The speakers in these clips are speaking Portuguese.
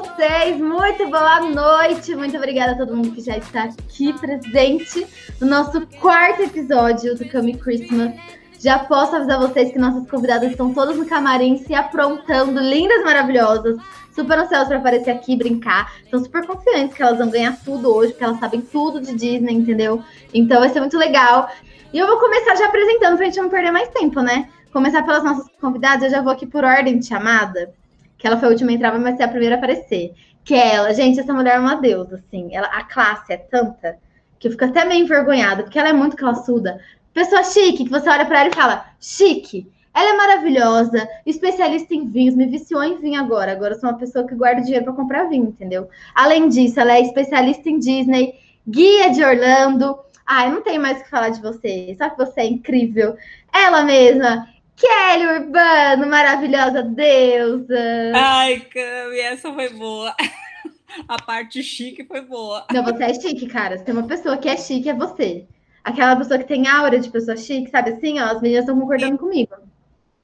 vocês? Muito boa noite. Muito obrigada a todo mundo que já está aqui presente no nosso quarto episódio do Come Christmas. Já posso avisar vocês que nossas convidadas estão todas no camarim se aprontando, lindas, maravilhosas, super ansiosas para aparecer aqui brincar. Estão super confiantes que elas vão ganhar tudo hoje, porque elas sabem tudo de Disney, entendeu? Então vai ser muito legal. E eu vou começar já apresentando pra gente não perder mais tempo, né? Começar pelas nossas convidadas, eu já vou aqui por ordem de chamada que ela foi a última a entrar, mas ser a primeira a aparecer. Que é ela, gente, essa mulher é uma deusa, assim. Ela, a classe é tanta que eu fico até meio envergonhada, porque ela é muito classuda. Pessoa chique, que você olha para ela e fala, chique. Ela é maravilhosa, especialista em vinhos, me viciou em vinho agora. Agora eu sou uma pessoa que guarda dinheiro para comprar vinho, entendeu? Além disso, ela é especialista em Disney, guia de Orlando. Ai, não tenho mais o que falar de você, só que você é incrível. Ela mesma, Kelly Urbano, maravilhosa deusa. Ai, Cami, essa foi boa. A parte chique foi boa. Não, você é chique, cara. Se tem uma pessoa que é chique, é você. Aquela pessoa que tem aura de pessoa chique, sabe assim? Ó, as meninas estão concordando Sim. comigo.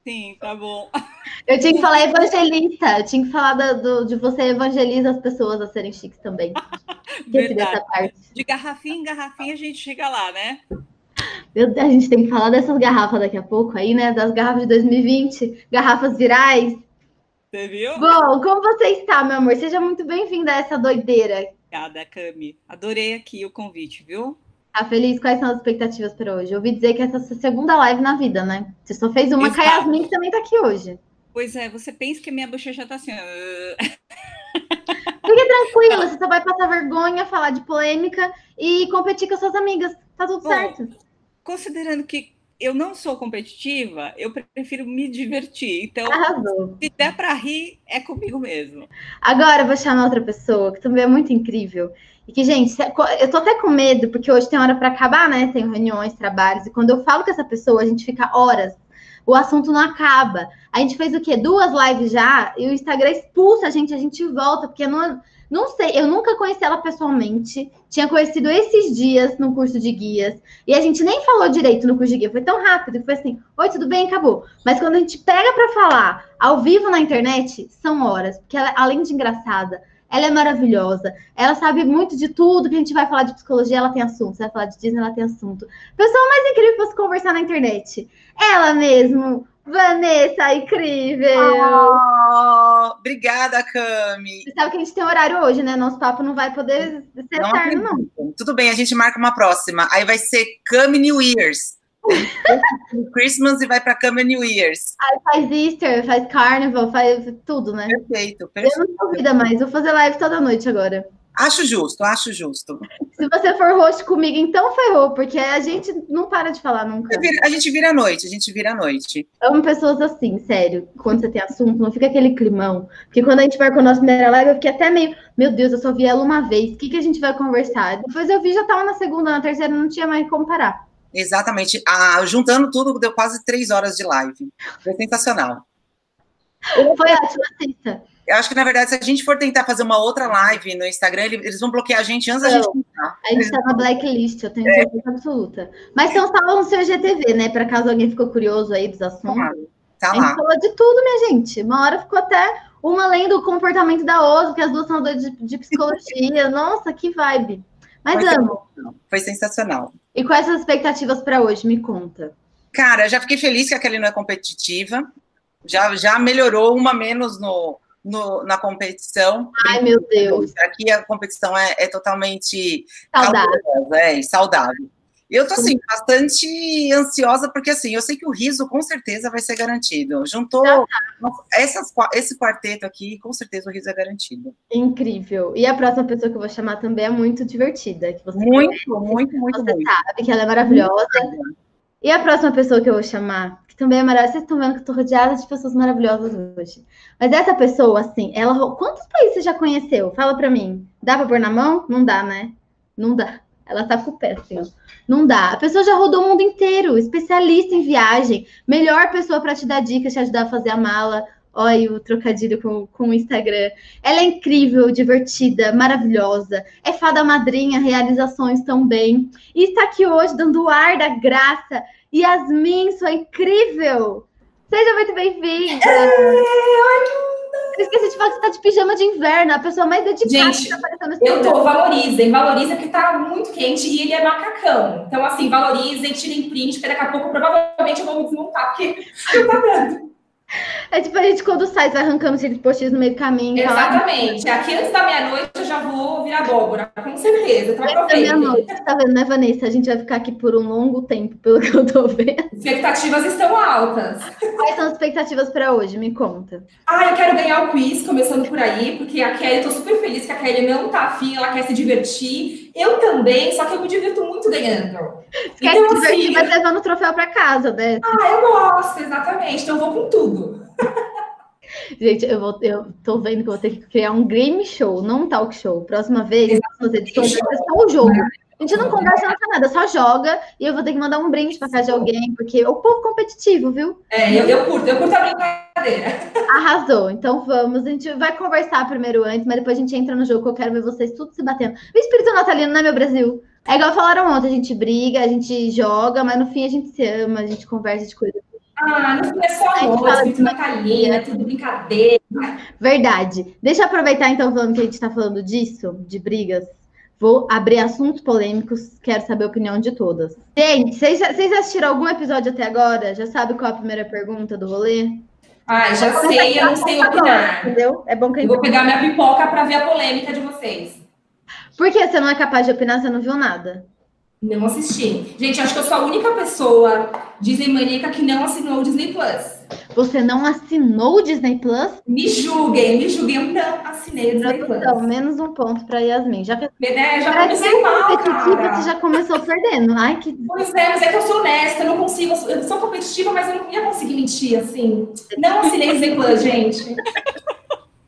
Sim, tá bom. Eu tinha que falar evangelista. Eu tinha que falar do, do de você evangeliza as pessoas a serem chiques também. Verdade. De garrafinha em garrafinha a gente chega lá, né? A gente tem que falar dessas garrafas daqui a pouco aí, né? Das garrafas de 2020, garrafas virais. Você viu? Bom, como você está, meu amor? Seja muito bem-vinda a essa doideira. Obrigada, Cami. Adorei aqui o convite, viu? Tá feliz? Quais são as expectativas para hoje? Eu ouvi dizer que essa é a sua segunda live na vida, né? Você só fez uma, Exato. a Yasmin que também tá aqui hoje. Pois é, você pensa que a minha bochecha tá assim. Fique tranquila, você só vai passar vergonha, falar de polêmica e competir com as suas amigas. Tá tudo Bom, certo considerando que eu não sou competitiva, eu prefiro me divertir. Então, Arrasou. se der para rir, é comigo mesmo. Agora eu vou chamar outra pessoa que também é muito incrível. E que, gente, eu tô até com medo, porque hoje tem hora para acabar, né? Tem reuniões, trabalhos, e quando eu falo com essa pessoa, a gente fica horas. O assunto não acaba. A gente fez o quê? Duas lives já, e o Instagram expulsa a gente, a gente volta, porque não não sei, eu nunca conheci ela pessoalmente. Tinha conhecido esses dias no curso de guias. E a gente nem falou direito no curso de guia. Foi tão rápido que foi assim: Oi, tudo bem? Acabou. Mas quando a gente pega para falar ao vivo na internet, são horas. Porque ela, além de engraçada, ela é maravilhosa. Ela sabe muito de tudo que a gente vai falar de psicologia, ela tem assunto. Você vai falar de Disney, ela tem assunto. Pessoa mais incrível para se conversar na internet. Ela mesmo, Vanessa, incrível! Oh, obrigada, Cami. Você sabe que a gente tem horário hoje, né? Nosso papo não vai poder ser não eterno, não. Tudo bem, a gente marca uma próxima. Aí vai ser Cami New Year's. Christmas e vai para Cami New Year's. Aí faz Easter, faz Carnival, faz tudo, né? Perfeito, perfeito. Eu não vida mais, vou fazer live toda noite agora. Acho justo, acho justo. Se você for host comigo, então ferrou, porque a gente não para de falar nunca. A gente vira a noite, a gente vira a noite. Amo pessoas assim, sério. Quando você tem assunto, não fica aquele climão. Porque quando a gente vai com a nossa primeira live, eu fiquei até meio, meu Deus, eu só vi ela uma vez. O que, que a gente vai conversar? Depois eu vi, já tava na segunda, na terceira, não tinha mais como parar. Exatamente. Ah, juntando tudo, deu quase três horas de live. Foi sensacional. Foi ótimo, assista. Eu acho que, na verdade, se a gente for tentar fazer uma outra live no Instagram, eles vão bloquear a gente antes da gente. A gente está na blacklist, eu tenho é. certeza absoluta. Mas são só no seu GTV, né? Para caso alguém ficou curioso aí dos assuntos. Tá, tá. A gente falou de tudo, minha gente. Uma hora ficou até uma além do comportamento da Oso, que as duas são doidas de, de psicologia. Nossa, que vibe. Mas Foi amo. Sensacional. Foi sensacional. E quais as expectativas para hoje? Me conta. Cara, já fiquei feliz que a Kelly não é competitiva. Já, já melhorou uma menos no, no, na competição. Ai, meu Deus. Aqui a competição é, é totalmente saudável. é, saudável. Eu tô assim, bastante ansiosa, porque assim, eu sei que o riso com certeza vai ser garantido. Juntou tá. essas, esse quarteto aqui, com certeza o riso é garantido. Incrível. E a próxima pessoa que eu vou chamar também é muito divertida. Que você muito, conhece. muito, muito, você muito. sabe que ela é maravilhosa. E a próxima pessoa que eu vou chamar também é maravilhosa. Vocês estão vendo que eu tô rodeada de pessoas maravilhosas hoje. Mas essa pessoa, assim, ela. Quantos países você já conheceu? Fala pra mim. Dá pra pôr na mão? Não dá, né? Não dá. Ela tá com o pé, assim, ó. Não dá. A pessoa já rodou o mundo inteiro, especialista em viagem, melhor pessoa para te dar dicas, te ajudar a fazer a mala. Olha o trocadilho com, com o Instagram. Ela é incrível, divertida, maravilhosa. É fada madrinha, realizações também. E está aqui hoje dando o ar da graça Yasmin, sua incrível! Seja muito bem-vinda! Oi, Eu esqueci de falar que você tá de pijama de inverno, a pessoa mais dedicada Gente, que tá aparecendo Eu tô, valorizem, valorizem que tá muito quente e ele é macacão. Então, assim, valorizem, tirem print, porque daqui a pouco provavelmente eu vou me desmontar, porque não tá dando. É tipo a gente quando sai, vai arrancando aqueles postinhos no meio do caminho. Exatamente. Fala... Aqui antes da meia-noite eu já vou virar abóbora, com certeza. Então antes da meia-noite, tá vendo, né, Vanessa? A gente vai ficar aqui por um longo tempo, pelo que eu tô vendo. Expectativas estão altas. Quais são as expectativas para hoje? Me conta. Ah, eu quero ganhar o quiz, começando por aí, porque a Kelly, eu tô super feliz que a Kelly não tá afim, ela quer se divertir. Eu também, só que eu me divirto muito ganhando. Você então, quer se divertir, assim, mas levando o troféu para casa, né? Ah, eu gosto, exatamente. Então eu vou com tudo. Gente, eu, vou, eu tô vendo que eu vou ter que criar um game show, não um talk show. Próxima vez, edições, vai ser só o jogo. A gente não conversa nada, só joga e eu vou ter que mandar um brinde para casa de alguém, porque é o povo competitivo, viu? É, eu, eu curto, eu curto a brincadeira. Arrasou. Então vamos, a gente vai conversar primeiro antes, mas depois a gente entra no jogo que eu quero ver vocês tudo se batendo. O espírito natalino, né, meu Brasil? É igual falaram ontem, a gente briga, a gente joga, mas no fim a gente se ama, a gente conversa de coisas ah, no fim é só amor, espírito natalino, é tudo brincadeira. Verdade. Deixa eu aproveitar, então, falando que a gente está falando disso, de brigas. Vou abrir assuntos polêmicos, quero saber a opinião de todas. Gente, vocês assistiram algum episódio até agora? Já sabe qual é a primeira pergunta do rolê? Ah, já sei, eu não sei opinar. Entendeu? É bom que a gente... Vou pegar minha pipoca para ver a polêmica de vocês. Por que você não é capaz de opinar, você não viu nada? Não assisti. Gente, acho que eu sou a única pessoa Disney maníaca que não assinou o Disney Plus. Você não assinou o Disney Plus? Me julguem, me julguem, eu não assinei o Disney Plus. Então, menos um ponto para Yasmin. Já né, já comecei mal, cara. Você já começou perdendo. Ai, que... Pois é, mas é que eu sou honesta, eu não consigo, eu sou competitiva, mas eu não ia conseguir mentir, assim. Não assinei o Disney Plus, gente.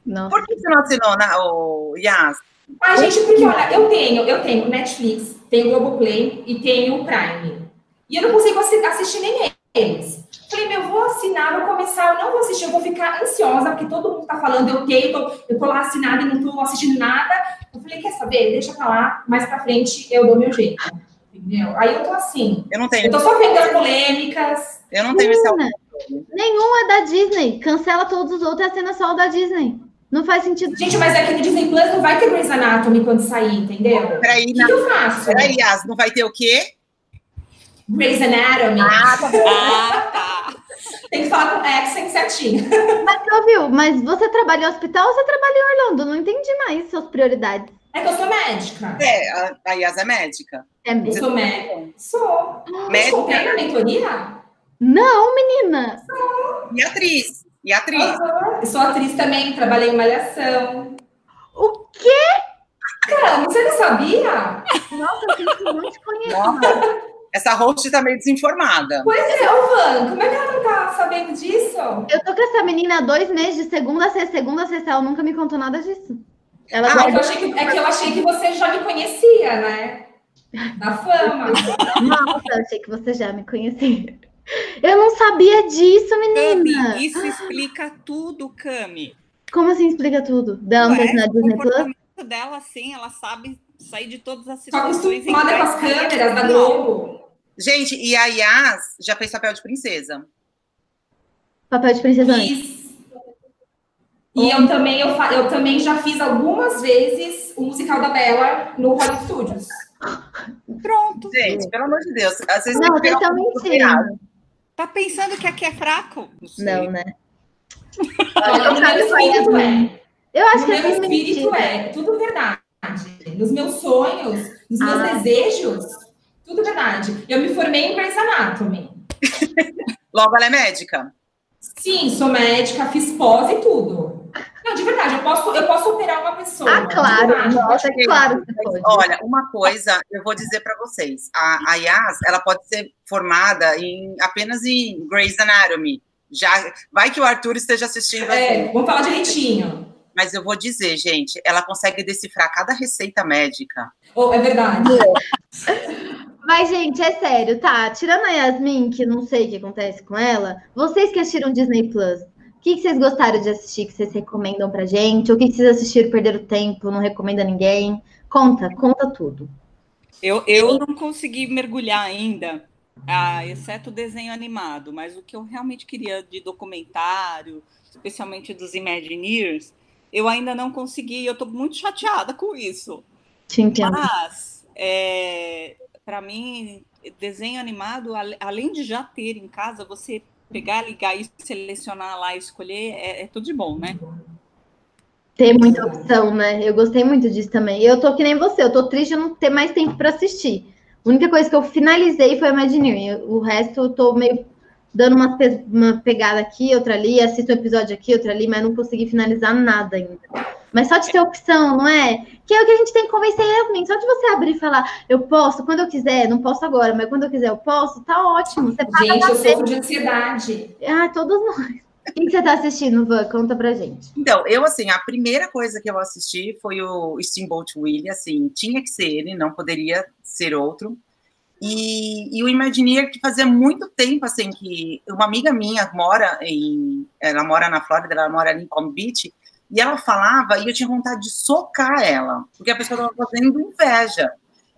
Não. Por que você não assinou, na, o Yas? Ah, gente, porque olha, eu tenho, eu tenho Netflix, tenho o Globoplay e tenho o Prime. E eu não consigo assistir nem eles. Falei, meu, eu vou assinar, vou começar, eu não vou assistir, eu vou ficar ansiosa, porque todo mundo tá falando, eu tenho, tô, eu tô lá assinada e não tô assistindo nada. Eu falei, quer saber? Deixa pra lá, mais pra frente eu dou meu jeito. Entendeu? Aí eu tô assim. Eu não tenho. Eu tô só vendo as polêmicas. Eu não tenho esse Nenhum é da Disney. Cancela todos os outros e assina só o da Disney. Não faz sentido. Gente, mas aqui no Disney Plus não vai ter Grey's Anatomy quando sair, entendeu? Peraí, o que, na... que eu faço? Peraí, Yas, não vai ter o quê? Grey's Anatomy. Ah, tá bom. Ah, tá. Tem que falar com accent certinho. Mas, ouviu, mas você trabalha em hospital ou você trabalha em Orlando? Não entendi mais suas prioridades. É que eu sou médica. É, a, a Yas é médica. É médica. Eu sou médica. Sou. Médica? Contei na mentoria? Não, menina. Sou. E atriz. E atriz. Uhum. Sou atriz também, trabalhei em Malhação. O quê? Cara, você não sabia? Nossa, eu não te conheço. Essa host tá meio desinformada. Pois é, ô Van, como é que ela não tá sabendo disso? Eu tô com essa menina há dois meses, de segunda a sexta, segunda a sexta, ela nunca me contou nada disso. Ela ah, é, que eu achei que, é que eu achei que você já me conhecia, né? Da fama. Nossa, eu achei que você já me conhecia. Eu não sabia disso, menina. Cami, isso explica tudo, Cami. Como assim explica tudo? Dela não ter na Disney Plus? dela, assim, ela sabe sair de todas as situações. Só acostumada com as câmeras da Globo. Gente, e a Yas já fez papel de princesa. Papel de princesa antes. E eu também, eu, eu também já fiz algumas vezes o musical da Bela no Hollywood Studios. Pronto. Gente, pelo amor de Deus. Às vezes não, vocês estão mentindo. Tá pensando que aqui é fraco? Não, não né? Olha, o meu espírito é. Eu acho que meu é espírito é tudo verdade. Nos meus sonhos, nos meus ah. desejos, tudo verdade. Eu me formei em Grey's Anatomy. Logo, ela é médica? Sim, sou médica, fiz pós e tudo. Não, de verdade, eu posso, eu posso operar uma pessoa. Ah, claro, nossa, é claro. Olha, uma coisa eu vou dizer para vocês: a, a Yas, ela pode ser formada em apenas em Grey's Anatomy. Já vai que o Arthur esteja assistindo. É, vamos falar direitinho. Mas eu vou dizer, gente, ela consegue decifrar cada receita médica. Oh, é verdade. Mas, gente, é sério, tá? Tirando a Yasmin, que não sei o que acontece com ela, vocês que assistiram Disney Plus, o que, que, vocês gostaram de assistir que vocês recomendam pra gente? O que, que vocês assistiram perderam tempo, não recomenda ninguém? Conta, conta tudo. Eu, eu não consegui mergulhar ainda Ah, exceto o desenho animado, mas o que eu realmente queria de documentário, especialmente dos Imagineers, eu ainda não consegui, eu estou muito chateada com isso. Te entendo. Mas, é, para mim, desenho animado, além de já ter em casa, você pegar, ligar e selecionar lá e escolher, é, é tudo de bom, né? Ter muita opção, né? Eu gostei muito disso também. Eu tô que nem você, eu tô triste de não ter mais tempo para assistir. A única coisa que eu finalizei foi a Imagineering. O resto eu tô meio dando uma, pe uma pegada aqui, outra ali, assisto um episódio aqui, outra ali, mas não consegui finalizar nada ainda. Mas só de ter opção, não é? Que é o que a gente tem que convencer Yasmin. Só de você abrir e falar, eu posso quando eu quiser, não posso agora, mas quando eu quiser eu posso, tá ótimo. Você gente, eu sofro de ansiedade. Ah, todos nós. O que você tá assistindo, Van? Conta pra gente. Então, eu, assim, a primeira coisa que eu assisti foi o Steamboat Willie, assim, tinha que ser ele, não poderia ser outro. E, e o Imagineer, que fazia muito tempo, assim, que uma amiga minha mora em, ela mora na Flórida, ela mora ali em Palm Beach, e ela falava, e eu tinha vontade de socar ela, porque a pessoa estava fazendo inveja.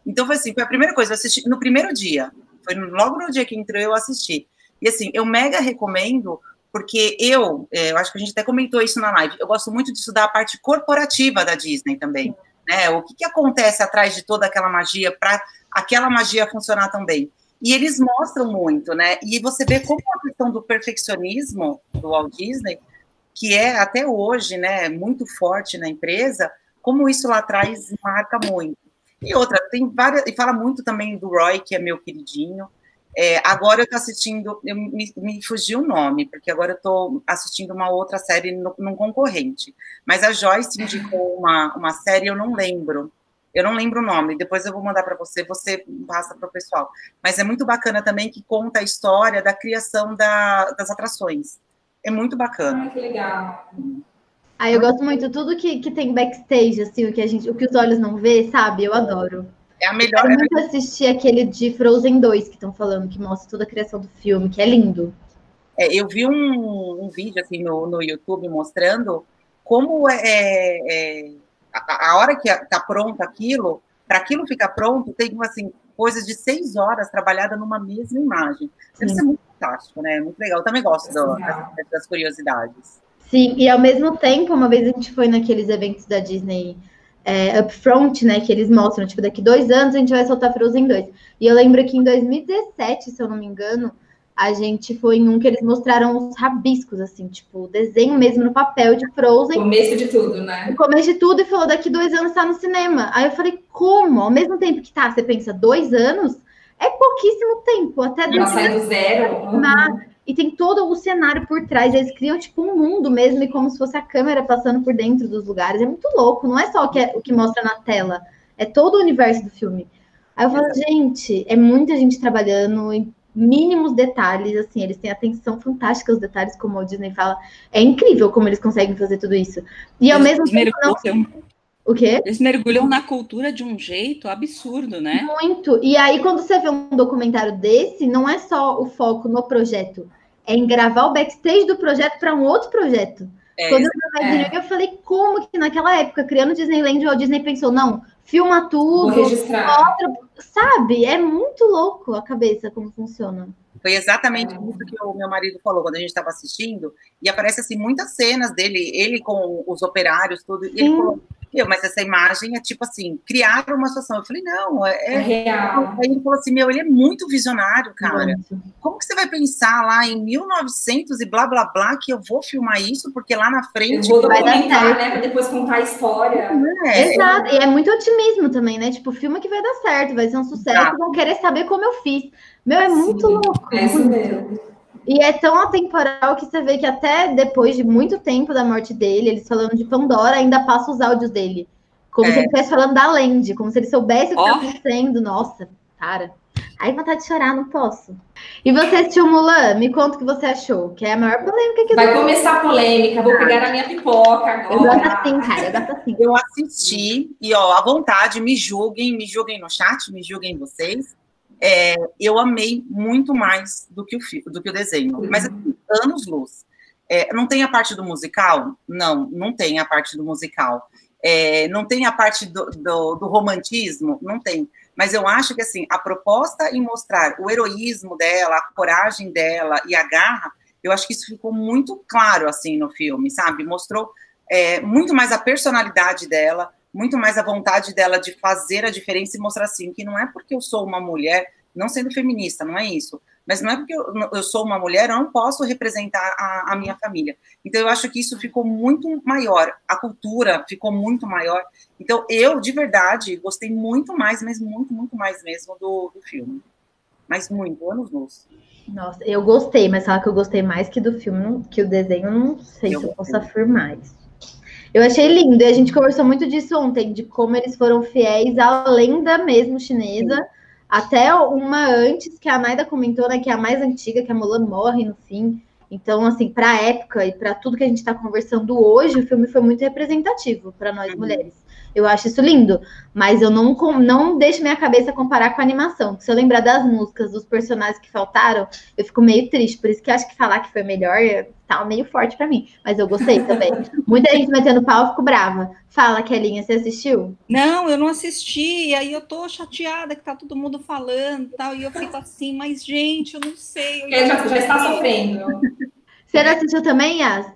Então, foi assim, foi a primeira coisa, assisti no primeiro dia, foi logo no dia que entrou, eu assisti. E assim, eu mega recomendo, porque eu, é, eu acho que a gente até comentou isso na live, eu gosto muito de estudar a parte corporativa da Disney também, né? O que, que acontece atrás de toda aquela magia para aquela magia funcionar também. E eles mostram muito, né? E você vê como a questão do perfeccionismo do Walt Disney que é até hoje, né, muito forte na empresa, como isso lá atrás marca muito. E outra, tem várias, e fala muito também do Roy, que é meu queridinho. É, agora eu estou assistindo, eu me, me fugiu o nome, porque agora eu estou assistindo uma outra série no, num concorrente. Mas a Joyce indicou uma, uma série, eu não lembro. Eu não lembro o nome, depois eu vou mandar para você, você passa para o pessoal. Mas é muito bacana também que conta a história da criação da, das atrações. É muito bacana. Ai, que legal. Ah, eu gosto muito tudo que, que tem backstage, assim, o que a gente, o que os olhos não vê, sabe? Eu adoro. É a melhor. Eu muito assistir aquele de Frozen 2 que estão falando, que mostra toda a criação do filme, que é lindo. É, eu vi um, um, vídeo assim no, no YouTube mostrando como é, é, é a, a, hora que está pronto aquilo, para aquilo ficar pronto, tem assim coisas de seis horas trabalhada numa mesma imagem. Deve ser muito fantástico, né? Muito legal. Eu também gosto do, das, das, curiosidades. Sim, e ao mesmo tempo, uma vez a gente foi naqueles eventos da Disney é, Upfront, né? Que eles mostram, tipo, daqui dois anos a gente vai soltar Frozen 2. E eu lembro que em 2017, se eu não me engano, a gente foi em um que eles mostraram os rabiscos, assim, tipo, o desenho mesmo no papel de Frozen. Começo de tudo, né? O começo de tudo e falou, daqui dois anos tá no cinema. Aí eu falei, como? Ao mesmo tempo que tá, você pensa, dois anos? É pouquíssimo tempo, até Ela sai do zero. Uhum. E tem todo o cenário por trás, eles criam tipo um mundo mesmo, e como se fosse a câmera passando por dentro dos lugares. É muito louco, não é só o que, é, o que mostra na tela, é todo o universo do filme. Aí eu falo, gente, é muita gente trabalhando em mínimos detalhes, assim, eles têm atenção fantástica aos detalhes, como o Disney fala. É incrível como eles conseguem fazer tudo isso. E ao mesmo tempo. Não... O quê? Eles mergulham na cultura de um jeito absurdo, né? Muito. E aí, quando você vê um documentário desse, não é só o foco no projeto, é em gravar o backstage do projeto para um outro projeto. É, quando eu, é. eu falei, como que naquela época, criando Disneyland, o Disney pensou, não, filma tudo, mostra, sabe? É muito louco a cabeça como funciona. Foi exatamente isso que o meu marido falou quando a gente estava assistindo, e aparece assim muitas cenas dele, ele com os operários, tudo, e ele falou, meu, mas essa imagem é tipo assim, criar uma situação. Eu falei, não, é, é, é real. Aí ele falou assim, meu, ele é muito visionário, cara. Muito. Como que você vai pensar lá em 1900 e blá, blá, blá, que eu vou filmar isso, porque lá na frente... Eu vou documentar, né, pra depois contar a história. É, Exato, e é muito otimismo também, né, tipo, filma que vai dar certo, vai ser um sucesso, vão querer saber como eu fiz. Meu, é muito Sim, louco. É isso mesmo. E é tão atemporal que você vê que até depois de muito tempo da morte dele, eles falando de Pandora, ainda passa os áudios dele. Como é. se ele estivesse falando da Land, como se ele soubesse o que está oh. acontecendo. Nossa, cara. Aí vontade de chorar, não posso. E você assistiu Mulan? Me conta o que você achou, que é a maior polêmica que Vai começar a polêmica, vou pegar a minha pipoca agora. Eu gosto assim, cara, eu gosto assim. Eu assisti, e ó, à vontade, me julguem, me julguem no chat, me julguem vocês é, eu amei muito mais do que o, do que o desenho. Uhum. Mas assim, anos luz. É, não tem a parte do musical? Não, não tem a parte do musical. É, não tem a parte do, do, do, romantismo? Não tem. Mas eu acho que, assim, a proposta em mostrar o heroísmo dela, a coragem dela e a garra, eu acho que isso ficou muito claro, assim, no filme, sabe? Mostrou é, muito mais a personalidade dela, muito mais a vontade dela de fazer a diferença e mostrar, assim, que não é porque eu sou uma mulher, não sendo feminista, não é isso, mas não é porque eu, eu sou uma mulher, eu não posso representar a, a, minha família. Então, eu acho que isso ficou muito maior, a cultura ficou muito maior. Então, eu, de verdade, gostei muito mais, mas muito, muito mais mesmo do, do filme. Mas muito, anos luz. Nossa, eu gostei, mas falar que eu gostei mais que do filme, que o desenho, não sei eu se eu posso afirmar isso. Eu achei lindo, e a gente conversou muito disso ontem, de como eles foram fiéis à lenda mesmo chinesa. Sim até uma antes, que a Naida comentou, né, que é a mais antiga, que a Mulan morre no fim. Então, assim, para a época e para tudo que a gente está conversando hoje, o filme foi muito representativo para nós uhum. mulheres. Eu acho isso lindo, mas eu não, não deixo minha cabeça comparar com a animação. Se eu lembrar das músicas, dos personagens que faltaram, eu fico meio triste. Por isso que acho que falar que foi melhor tá meio forte para mim. Mas eu gostei também. Muita gente metendo pau, eu fico brava. Fala, Kelinha, você assistiu? Não, eu não assisti. E aí eu tô chateada que tá todo mundo falando e tal. E eu fico assim, mas gente, eu não sei. Eu já, já está sofrendo. Você não assistiu também, Yas?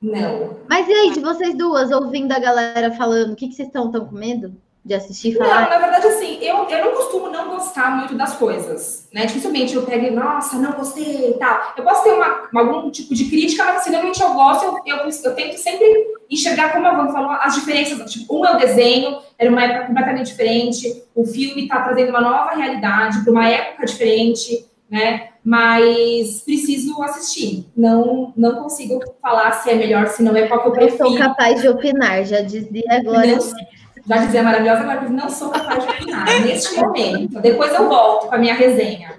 Não. Mas e aí, de vocês duas, ouvindo a galera falando, o que, que vocês estão tão com medo de assistir falar? Não, na verdade, assim, eu, eu não costumo não gostar muito das coisas, né? Dificilmente eu pego, nossa, não gostei e tal. Eu posso ter uma, algum tipo de crítica, mas assim, realmente eu gosto, eu, eu, eu tento sempre enxergar, como a Van falou, as diferenças. Tipo, um é o desenho, era uma época completamente diferente, o filme está trazendo uma nova realidade para uma época diferente, né? mas preciso assistir. Não, não consigo falar se é melhor, se não é qual que eu prefiro. Eu sou capaz de opinar, já dizia agora. Não, já dizia maravilhosa, agora não sou capaz de opinar neste momento. Depois eu volto com a minha resenha.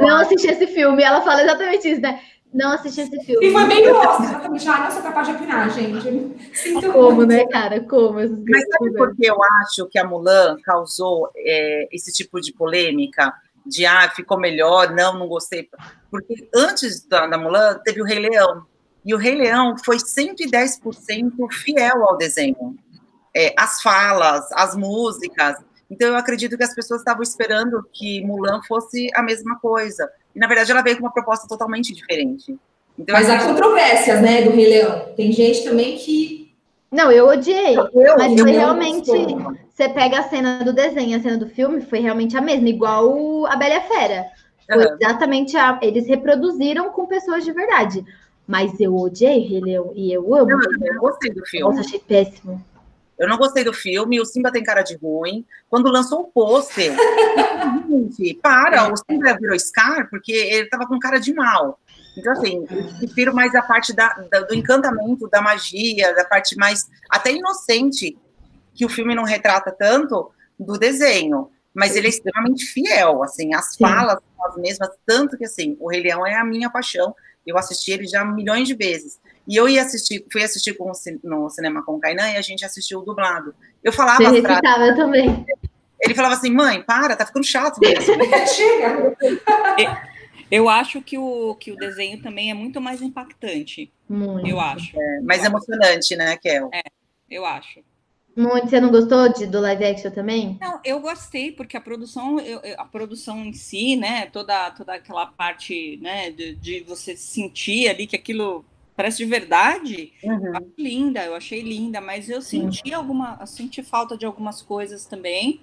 Não assisti esse filme, ela fala exatamente isso, né? Não assisti esse filme. E foi bem gosto, exatamente. Ah, não sou capaz de opinar, gente. Sinto Como, muito. né, cara? Como? Mas sabe por que eu acho que a Mulan causou é, esse tipo de polêmica? de ah, ficou melhor, não, não gostei. Porque antes da, da Mulan teve o Rei Leão. E o Rei Leão foi 110% fiel ao desenho. É, as falas, as músicas. Então eu acredito que as pessoas estavam esperando que Mulan fosse a mesma coisa. E na verdade ela veio com uma proposta totalmente diferente. Então, Mas há controvérsias, né, do Rei Leão. Tem gente também que não, eu odiei. Eu, mas eu foi realmente. Você pega a cena do desenho, a cena do filme, foi realmente a mesma, igual a Bela e a Fera. Foi uhum. exatamente a. Eles reproduziram com pessoas de verdade. Mas eu odiei Rei Leão e eu amo. Não, eu não gostei do filme. Nossa, achei péssimo. Eu não gostei do filme, o Simba tem cara de ruim. Quando lançou o pôster, gente, para, o Simba virou Scar porque ele tava com cara de mal. Então, assim, eu prefiro mais a parte da, da, do encantamento, da magia, da parte mais até inocente, que o filme não retrata tanto do desenho. Mas ele é extremamente fiel, assim, as falas são as mesmas, tanto que, assim, o Rei Leão é a minha paixão. Eu assisti ele já milhões de vezes. E eu ia assistir, fui assistir com, no cinema com o Kainan e a gente assistiu o dublado. Eu falava Você recitava eu também. Ele falava assim, mãe, para, tá ficando chato mesmo. Chega! Eu acho que o, que o desenho também é muito mais impactante. Muito. Eu acho. É, mais emocionante, né, Kel? É, eu acho. Muito. Você não gostou de, do live action também? Não, eu gostei, porque a produção, eu, a produção em si, né, toda, toda aquela parte, né, de, de você sentir ali que aquilo parece de verdade, uhum. eu linda, eu achei linda, mas eu senti uhum. alguma, senti falta de algumas coisas também.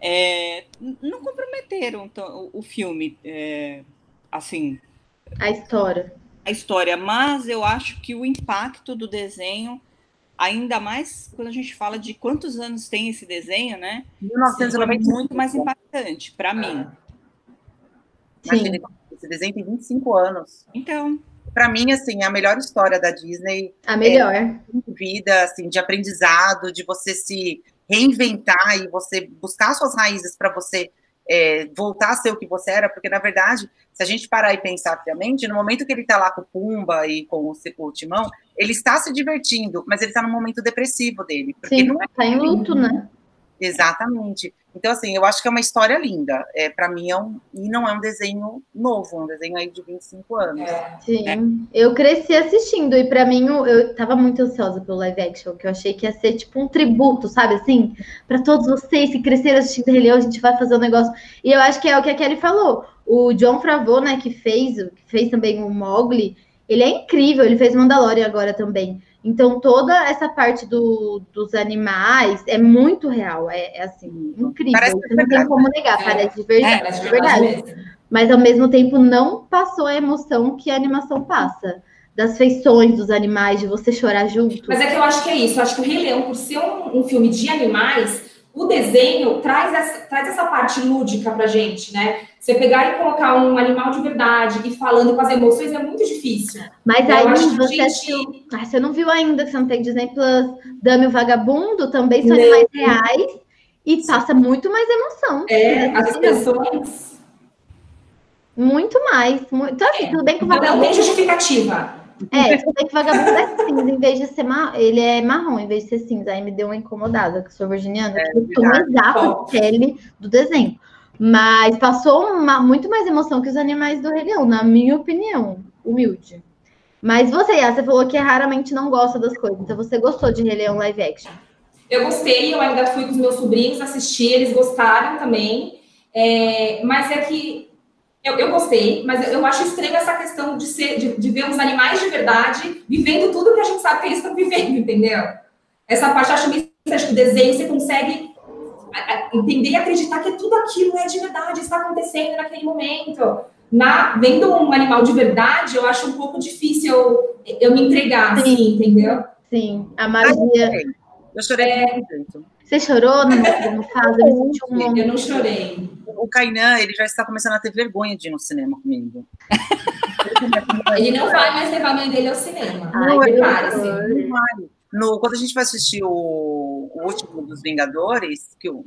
É, não comprometeram o, o filme. É, assim. A história. A história, mas eu acho que o impacto do desenho, ainda mais quando a gente fala de quantos anos tem esse desenho, né? 1990 muito mais impactante para mim. Sim. Esse desenho tem 25 anos. Então. Para mim, assim, é a melhor história da Disney. A melhor. É, vida, assim, de aprendizado, de você se reinventar e você buscar suas raízes para você é, voltar a ser o que você era, porque na verdade, se a gente parar e pensar friamente, no momento que ele está lá com o Pumba e com o, o Timão, ele está se divertindo, mas ele está no momento depressivo dele. Sim, não é tá em luto, né? Exatamente. Então, assim, eu acho que é uma história linda. É, para mim, é um, e não é um desenho novo, é um desenho aí de 25 anos. É. Sim, é. eu cresci assistindo, e para mim, eu, eu tava muito ansiosa pelo live action, que eu achei que ia ser tipo um tributo, sabe assim? para todos vocês que cresceram assistindo Rei Leão, a gente vai fazer um negócio. E eu acho que é o que a Kelly falou. O John Favreau, né, que fez, que fez também o Mowgli, ele é incrível, ele fez Mandalorian agora também. Então, toda essa parte do, dos animais é muito real, é, é assim, incrível. Parece Você não tem como negar, é. parece de verdade, é, parece de verdade. Mas ao mesmo tempo não passou a emoção que a animação passa. Das feições dos animais, de você chorar junto. Mas é que eu acho que é isso. Eu acho que o Rei Leão, por ser um, um filme de animais, o desenho traz essa, traz essa parte lúdica pra gente, né? Você pegar e colocar um animal de verdade e falando com as emoções é muito difícil. Mas aí você, gente... ah, você não viu ainda que você não tem Disney Plus, Dame o Vagabundo, também são não. animais reais e passa muito mais emoção. É, as pessoas. Muito mais. Muito... Então, assim, é. tudo bem que o Vagabundo. Não tem justificativa. É, bem que vagabundo é cinza, em vez de ser marrom, ele é marrom, em vez de ser cinza. Aí me deu uma incomodada, que sou virginiana, é, que eu tô exato pele do desenho. Mas passou uma, muito mais emoção que os animais do Rei Leão, na minha opinião, humilde. Mas você, você falou que raramente não gosta das coisas, então você gostou de Rei Leão live action? Eu gostei, eu ainda fui com os meus sobrinhos assistir, eles gostaram também. É, mas é que eu, eu, gostei, mas eu acho estranho essa questão de, ser, de, de, ver os animais de verdade vivendo tudo que a gente sabe que eles estão vivendo, entendeu? Essa parte eu acho meio acho que o desenho você consegue entender e acreditar que tudo aquilo é de verdade, está acontecendo naquele momento. Na, vendo um animal de verdade, eu acho um pouco difícil eu, eu me entregar, assim, entendeu? Sim, a magia. Eu chorei é... Você chorou no Mufasa? Eu, eu não chorei. O Kainan, ele já está começando a ter vergonha de ir no cinema comigo. ele não vai mais levar a mãe dele ao cinema. Ai, prepare-se. No, quando a gente vai assistir o, o último dos Vingadores, que o,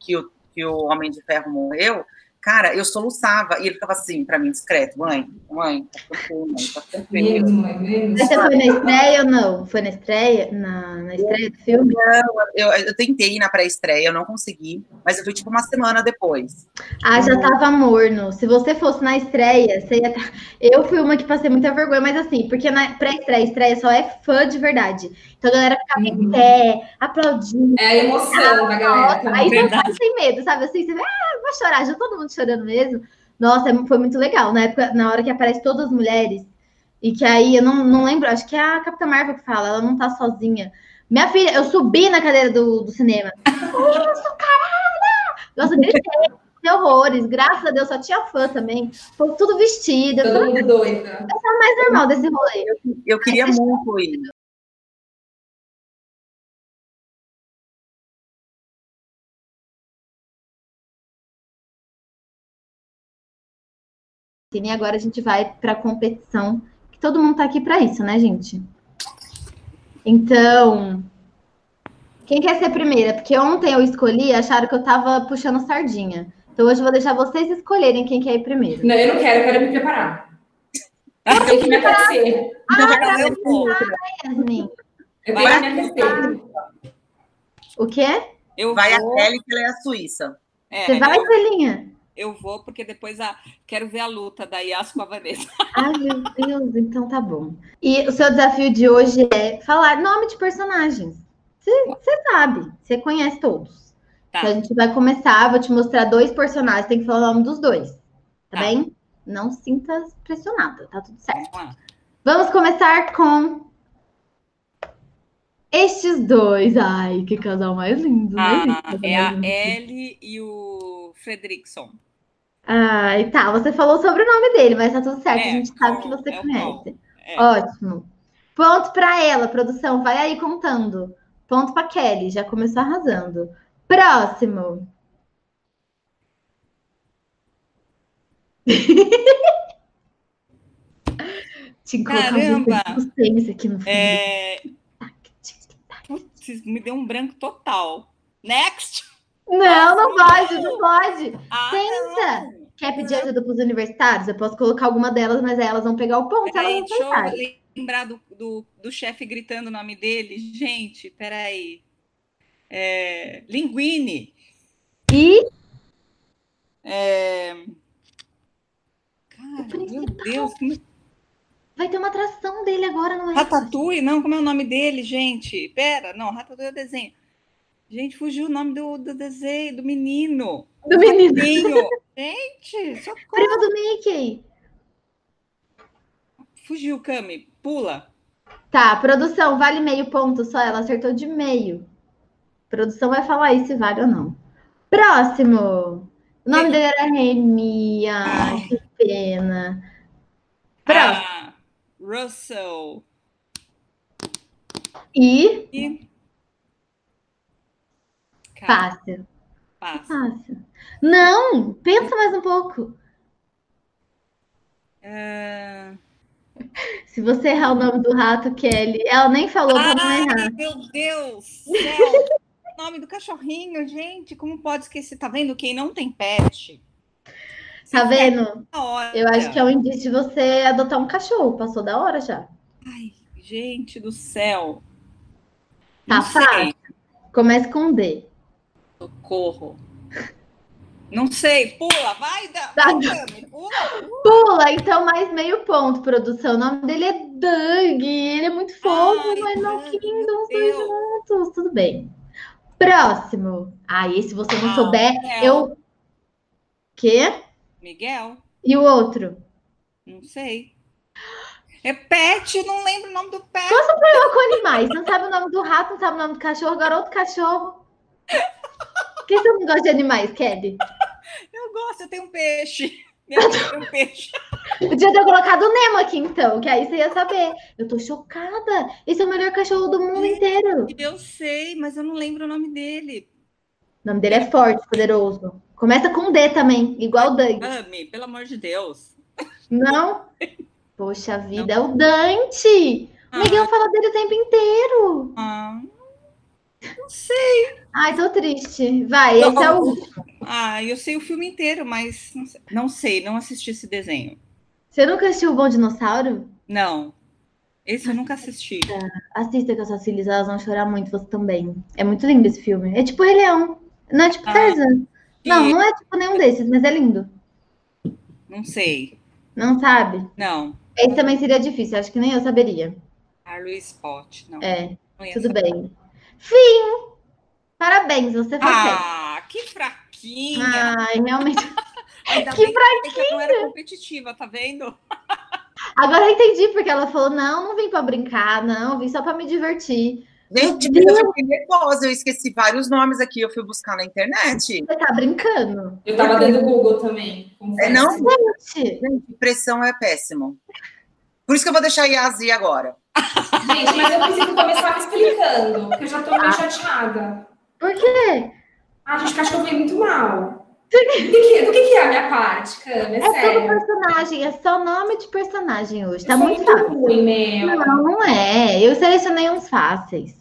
que, o, que o Homem de Ferro morreu, Cara, eu soluçava e ele ficava assim para mim, discreto, mãe, mãe, tá tranquilo, mãe, tá tranquilo. Mas você foi na estreia ou não? Foi na estreia? Na, na estreia do filme? Não, eu, eu tentei ir na pré-estreia, eu não consegui, mas eu fui tipo uma semana depois. Ah, já tava morno. Se você fosse na estreia, você ia. Tá, eu fui uma que passei muita vergonha, mas assim, porque na pré-estreia, estreia só é fã de verdade. Então a galera ficava uhum. em pé, aplaudindo. É a emoção da galera. Aí você tá sem medo, sabe? Assim, você vê, ah, vou chorar, já todo mundo chorando mesmo. Nossa, é foi muito legal. Na época, na hora que aparece todas as mulheres, e que aí eu não, não lembro, acho que é a Capitã Marvel que fala, ela não tá sozinha. Minha filha, eu subi na cadeira do, do cinema. Isso, caralho! Nossa, gritei de horrores. Graças a Deus, só tinha fã também. Foi tudo vestido. Todo mundo doida. Eu sou mais normal desse rolê. Eu, eu queria muito ir. E agora a gente vai para a competição, que todo mundo está aqui para isso, né, gente? Então, quem quer ser primeira? Porque ontem eu escolhi, acharam que eu estava puxando sardinha. Então hoje eu vou deixar vocês escolherem quem quer ir primeiro. Não, eu não quero, eu quero me preparar. Eu tenho que me aquecer. Ah, eu vou. Yasmin. Eu tenho que me aquecer. O quê? Eu vai vou... a Kelly, que ela é a Suíça. É, Você vai, Celinha? Eu vou, porque depois a, quero ver a luta da Yas com a Vanessa. Ai, meu Deus, então tá bom. E o seu desafio de hoje é falar nome de personagens. Você sabe, você conhece todos. Tá. Então a gente vai começar, vou te mostrar dois personagens, tem que falar o nome dos dois. Tá, tá. bem? Não sinta pressionada, tá tudo certo. Vamos, Vamos começar com estes dois. Ai, que casal mais lindo, né, ah, né? É a Ellie e o Fredrickson. Ai, tá. Você falou sobre o nome dele, mas tá tudo certo. É, a gente sabe que você é conhece. É. Ótimo. Ponto para ela, produção. Vai aí contando. Ponto para Kelly. Já começou arrasando. Próximo. Te Caramba! Um aqui no fundo. É... Putz, me deu um branco total. Next! Não, não pode, não pode. Ah, Pensa. Não. Quer pedir ajuda para os universitários? Eu posso colocar alguma delas, mas elas vão pegar o ponto. Peraí, elas deixa eu lembrar do, do, do chefe gritando o nome dele. Gente, peraí. É, Linguine. E. É... Cara, meu Deus, que Vai ter uma atração dele agora, não é? Ratatouille? Não, como é o nome dele, gente? Pera, não, Ratatouille é o desenho. Gente, fugiu o nome do, do desenho, do menino. Do menino. Gente, socorro. Prima do Mickey. Fugiu, Cami. Pula. Tá, produção, vale meio ponto só. Ela acertou de meio. Produção vai falar aí se vale ou não. Próximo. O nome dele era Remy. Ai, que pena. Próximo. Ah, Russell. E. E... Cara, Fácil. passa. Fácil. Não, pensa mais um pouco. É... Se você errar o nome do rato, Kelly, ela nem falou não errar. Meu Deus! Céu. O nome do cachorrinho, gente, como pode esquecer? Tá vendo? Quem não tem pet. Tá vendo? Eu acho que é um indício de você adotar um cachorro. Passou da hora já. Ai, gente do céu. Tá fácil. Comece com D. Socorro. Não sei, pula, vai, da, Tá. Cami, pula. Pula, então, mais meio ponto, produção. O nome dele é Doug. Ele é muito fofo, Ai, mas não os dois juntos. Tudo bem. Próximo. Ah, esse se você não Ah, souber, Miguel. eu. Quê? Miguel? E o outro? Não sei. É pet, eu não lembro o nome do pet. Eu com animais. Não sabe o nome do rato, não sabe o nome do cachorro, agora outro cachorro. Por que você não gosta de animais, Kelly? Eu gosto, eu tenho um peixe. Mãe tem um peixe. Podia ter colocado o Nemo aqui, então, que aí você ia saber. Eu tô chocada. Esse é o melhor cachorro do mundo inteiro. Eu sei, mas eu não lembro o nome dele. O nome dele é forte, poderoso. Começa com D também, igual o Doug. Ami, pelo amor de Deus. Não? Poxa vida, é o Dante! O Miguel fala dele o tempo inteiro. Ah, não sei. Ai, tô triste. Vai, esse é o último. Ah, eu sei o filme inteiro, mas não sei, não, sei, não assisti esse desenho. Você nunca assistiu o Bom Dinossauro? Não. Esse eu nunca assisti. Assista com as suas filhas, elas vão chorar muito, você também. É muito lindo esse filme. É tipo Rei Leão. Não é tipo Ah, Tarzan. Não, E- não é tipo nenhum desses, mas é lindo. Não sei. Não sabe? Não. Esse também seria difícil, acho que nem eu saberia. Harley Spot. Não. É, não tudo saber. bem. Fim! Parabéns, você foi bem. Ah, que fraquinha. Ai, realmente. Ainda que bem que eu não era competitiva, tá vendo? Agora eu entendi porque ela falou: não, não vim pra brincar, não, vim só pra me divertir. Gente, eu fiquei nervosa, eu esqueci vários nomes aqui, eu fui buscar na internet. Você tá brincando? Eu tava dando Google também. É, não? Gente, Gente, pressão é péssimo. Por isso que eu vou deixar a Yazi agora. Gente, mas eu preciso começar me explicando, porque eu já tô meio chateada. por quê? Ah, gente, que acho que eu fui muito mal. Do que, do que, que é a minha parte, Cami? É, É todo sério. personagem, é só nome de personagem hoje. Tá sou muito fácil. ruim, meu. Não, não é. Eu selecionei uns fáceis.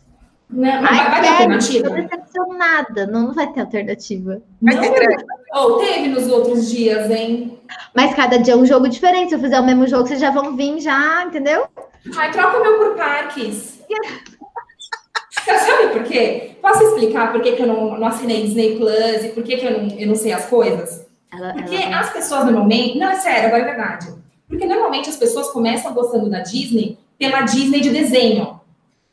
Não, mas Ai, vai, ter alternativa? Tô decepcionada. Não, não vai ter alternativa. Vai Não. ter. Ou teve nos outros dias, hein? Mas cada dia é um jogo diferente. Se eu fizer o mesmo jogo, vocês já vão vir, já, entendeu? Ai, troca o meu por parques. Sabe por quê? Posso explicar por que, que eu não, não assinei Disney Plus e por que, que eu, não, eu não sei as coisas? Ela, Porque ela- as pessoas normalmente. Não, é sério, agora é verdade. Porque normalmente as pessoas começam gostando da Disney pela Disney de desenho.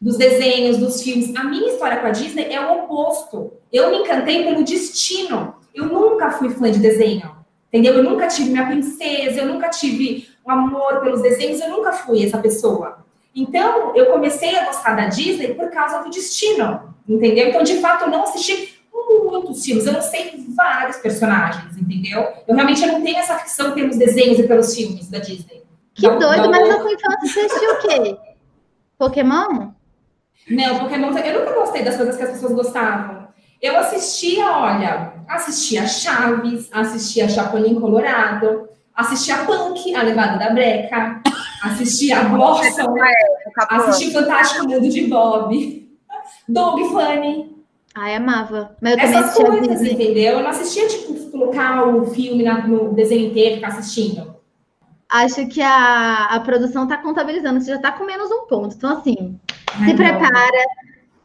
Dos desenhos, dos filmes. A minha história com a Disney é o oposto. Eu me encantei pelo destino. Eu nunca fui fã de desenho. Entendeu? Eu nunca tive minha princesa, eu nunca tive um amor pelos desenhos, eu nunca fui essa pessoa. Então, eu comecei a gostar da Disney por causa do destino. Entendeu? Então, de fato, eu não assisti muitos filmes, eu não sei vários personagens, entendeu? Eu realmente eu não tenho essa ficção pelos desenhos e pelos filmes da Disney. Que Não- doido, não- mas na sua infância você assistiu o quê? Pokémon? Não, Pokémon, eu nunca gostei das coisas que as pessoas gostavam. Eu assistia, olha, assistia Chaves, assistia Chapolin Colorado, assistia Punk, A Levada da Breca, assistia Blossom, O Capão. assisti Fantástico Mundo de Bob, Dog Funny, Ai, amava. Mas eu essas coisas, entendeu? Eu não assistia, tipo, colocar o filme na- no desenho inteiro e ficar assistindo. Acho que a, a produção tá contabilizando, você já tá com menos um ponto. Então, assim, Ai, se não. prepara.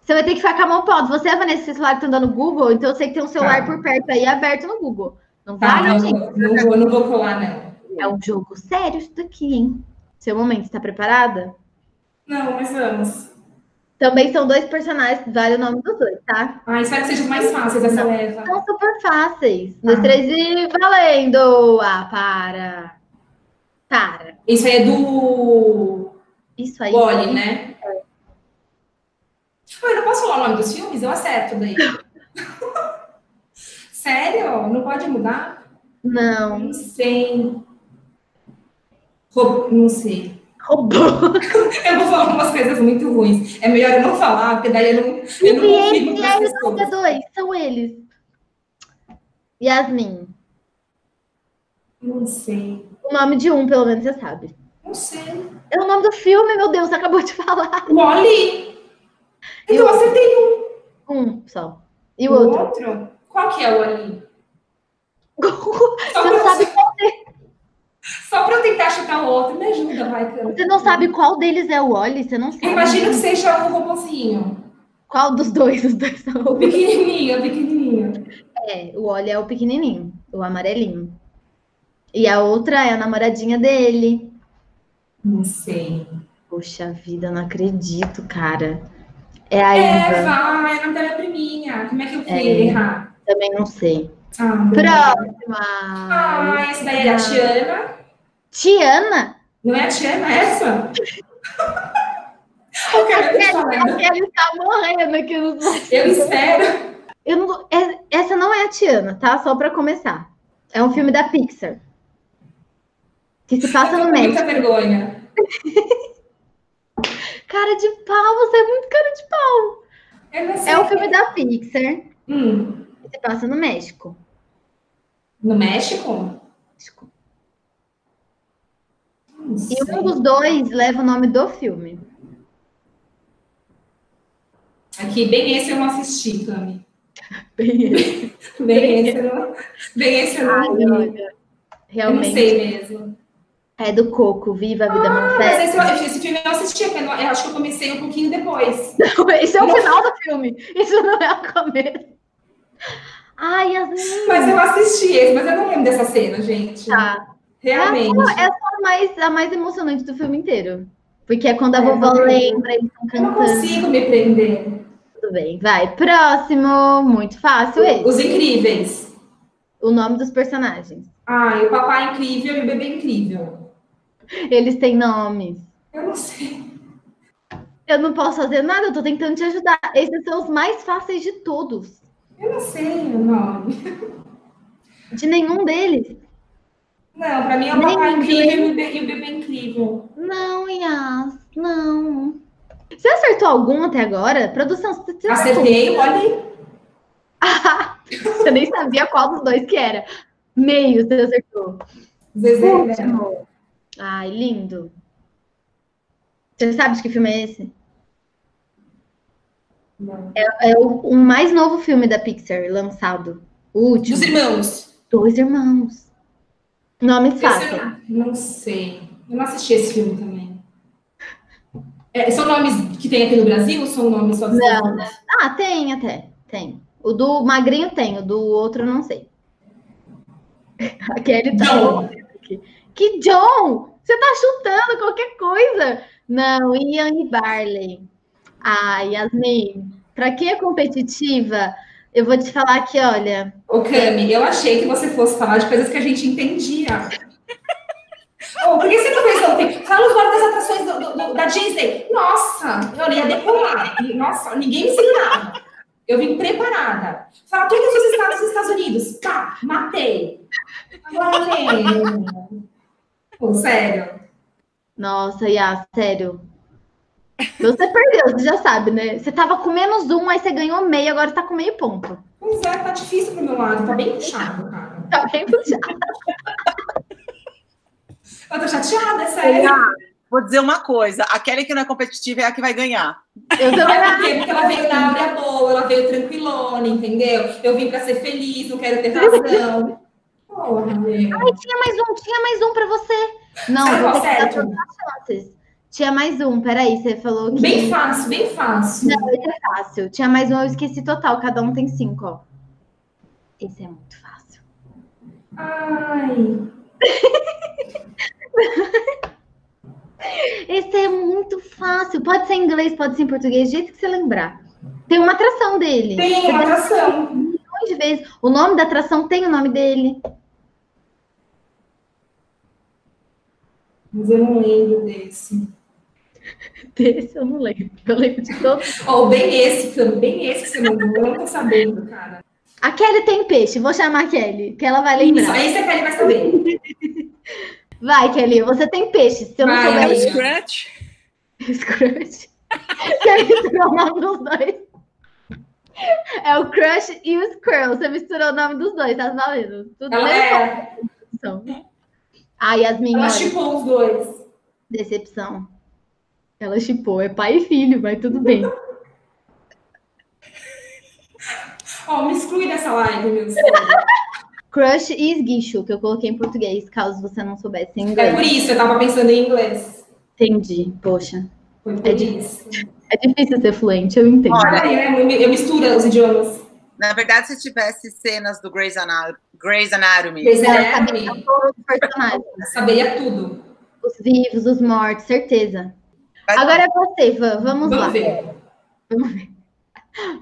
Você vai ter que ficar com a mão pauta. Você, Vanessa, esse celular que tá andando no Google, então eu sei que tem um celular tá. por perto aí aberto no Google. Não tá, vai, não, gente. Não vou, não vou colar, não. É um jogo sério isso daqui, hein? Seu momento, está preparada? Não, mas vamos. Também são dois personagens, vale o nome dos dois, tá? Ah, espero que sejam mais fáceis essa leva. São super fáceis. Ah. Dois, três e valendo! Ah, para. Para. Isso aí é do. Isso aí. Wally, né? É. Eu não posso falar o nome dos filmes? Eu acerto daí. Sério? Não pode mudar? Não. Não sei. Não sei roubou. eu vou falar umas coisas muito ruins. É melhor eu não falar, porque daí eu não, eu não confirmo para as pessoas. Dois, são eles. Yasmin. Não sei. O nome de um, pelo menos, você sabe. Não sei. É o nome do filme, meu Deus, você acabou de falar. Wally. Então você tem um. Um só. E o, o outro? outro? Qual que é o Wally? você não sabe qual é. Só para eu tentar chutar o outro, me ajuda, vai, cara. Você não sabe qual deles é o Oli? Você não sabe. Imagina que seja o robôzinho. Qual dos dois? Os dois são o pequenininho, o pequenininho. É, o Oli é o pequenininho, o amarelinho. E a outra é a namoradinha dele. Não sei. Poxa vida, não acredito, cara. É a Eva. É, vai, é a Natália Priminha. Como é que eu fui é, errar? Também não sei. Ah, Próxima. Ah, esse daí é a Tiana. Tiana? Não é a Tiana essa? Eu quero estar morrendo aqui no Eu espero. Eu não, é, essa não é a Tiana, tá? Só para começar. É um filme da Pixar. Que se passa no México. Muita vergonha. cara de pau, você é muito cara de pau. É um filme da Pixar. Hum. Se passa no México. No México? México. E um dos dois leva o nome do filme. Aqui, bem esse eu não assisti, Cami. Bem esse. bem esse eu não, bem esse eu não vi. Olha, realmente. Eu não sei mesmo. É do Coco, Viva a Vida ah, Mas esse, esse, filme eu não assisti, eu acho que eu comecei um pouquinho depois. Não, esse é o não. final do filme. Isso não é o começo. Ai, Yasmin. Mas eu assisti esse, mas eu não lembro dessa cena, gente. Tá. Realmente. Essa, essa é a mais, a mais emocionante do filme inteiro. Porque é quando a é, vovó lembra, eles estão cantando. Eu não consigo me prender. Tudo bem, vai. Próximo, muito fácil esse. Os Incríveis. O nome dos personagens. Ah, e o Papai Incrível e o Bebê Incrível. Eles têm nomes. Eu não sei. Eu não posso fazer nada, eu tô tentando te ajudar. Esses são os mais fáceis de todos. Eu não sei o nome. De nenhum deles. Não, para mim é o papai incrível e o bebê incrível. Não, Yas, não. Você acertou algum até agora? Produção, você Acertei, olha aí. Ah, você nem sabia qual dos dois que era. Meio, você acertou. Zezé, Último. Ai, lindo. Você sabe de que filme é esse? É, é o, o mais novo filme da Pixar lançado. O último. Dos irmãos. Dois irmãos. Nome fácil. Não sei. Eu não assisti esse filme também. É, são nomes que tem aqui no Brasil ou são nomes só dos Não, não. Ah, tem até. Tem. O do Magrinho tem, o do outro eu não sei. Aquele tá John. Que John? Você tá chutando qualquer coisa. Não, Ian e Barley. Ah, Yasmin, para quem é competitiva, eu vou te falar que, olha. Ô, Cami, eu achei que você fosse falar de coisas que a gente entendia. oh, por que você não fez ontem? Fala os nomes das atrações do, do, do, da Disney. Nossa, eu ia decolar. Nossa, ninguém me ensinava. Eu vim preparada. Fala todos os estados dos Estados Unidos. Tá, matei. Agora lembro. Pô, sério. Nossa, Yas, sério. Você perdeu, você já sabe, né? Você tava com menos um, aí você ganhou meio, agora tá com meio ponto. Pois é, tá difícil pro meu lado, tá bem puxado, cara. Tá bem puxado. Eu tô chateada, é sério. Vou dizer uma coisa, a Kelly que não é competitiva é a que vai ganhar. Eu também porque, porque ela veio na área boa, ela veio tranquilona, entendeu? Eu vim pra ser feliz, não quero ter razão. Porra, Ai, tinha mais um, tinha mais um pra você. Não, Sabe vou ter que dar todas as chances. Tinha mais um, peraí, você falou que. Bem fácil, bem fácil. Não, esse é fácil. Tinha mais um, eu esqueci total. Cada um tem cinco, ó. Esse é muito fácil. Ai. Esse é muito fácil. Pode ser em inglês, pode ser em português, do jeito que você lembrar. Tem uma atração dele. Tem uma atração. Milhões de vezes. O nome da atração tem o nome dele. Mas eu não lembro desse. Desse eu não lembro. Eu lembro de todos. Ó, bem esse, Cano, bem esse que você mandou. Eu não tô sabendo, cara. A Kelly tem peixe. Vou chamar a Kelly, que ela vai Isso, lembrar. esse a Kelly vai saber. Vai, Kelly, você tem peixe. Se eu não Vai, É o souber. Scratch? Scratch. Você misturou o nome dos dois. É o Crush e o Squirrel. Você misturou o nome dos dois, tá valendo? Tudo Ela, bem? é, Decepção. Ah, Yasmin, ela chipou os dois. decepção. Ela chipou, é pai e filho, mas tudo bem. Ó, me exclui dessa live, meu Deus. Crush e esguicho, que eu coloquei em português, caso você não soubesse em É por inglês. isso, eu tava pensando em inglês. Entendi, poxa. Foi por É isso. É difícil ser fluente, eu entendo. Olha, Ai, é, eu eu misturo os idiomas. Na verdade, se tivesse cenas do Grey's Ana- Grey's Anatomy, Grey's Anatomy. personagens. Saberia tudo. Os vivos, os mortos, certeza. Agora é você, Van. Vamos, lá. Vamos ver.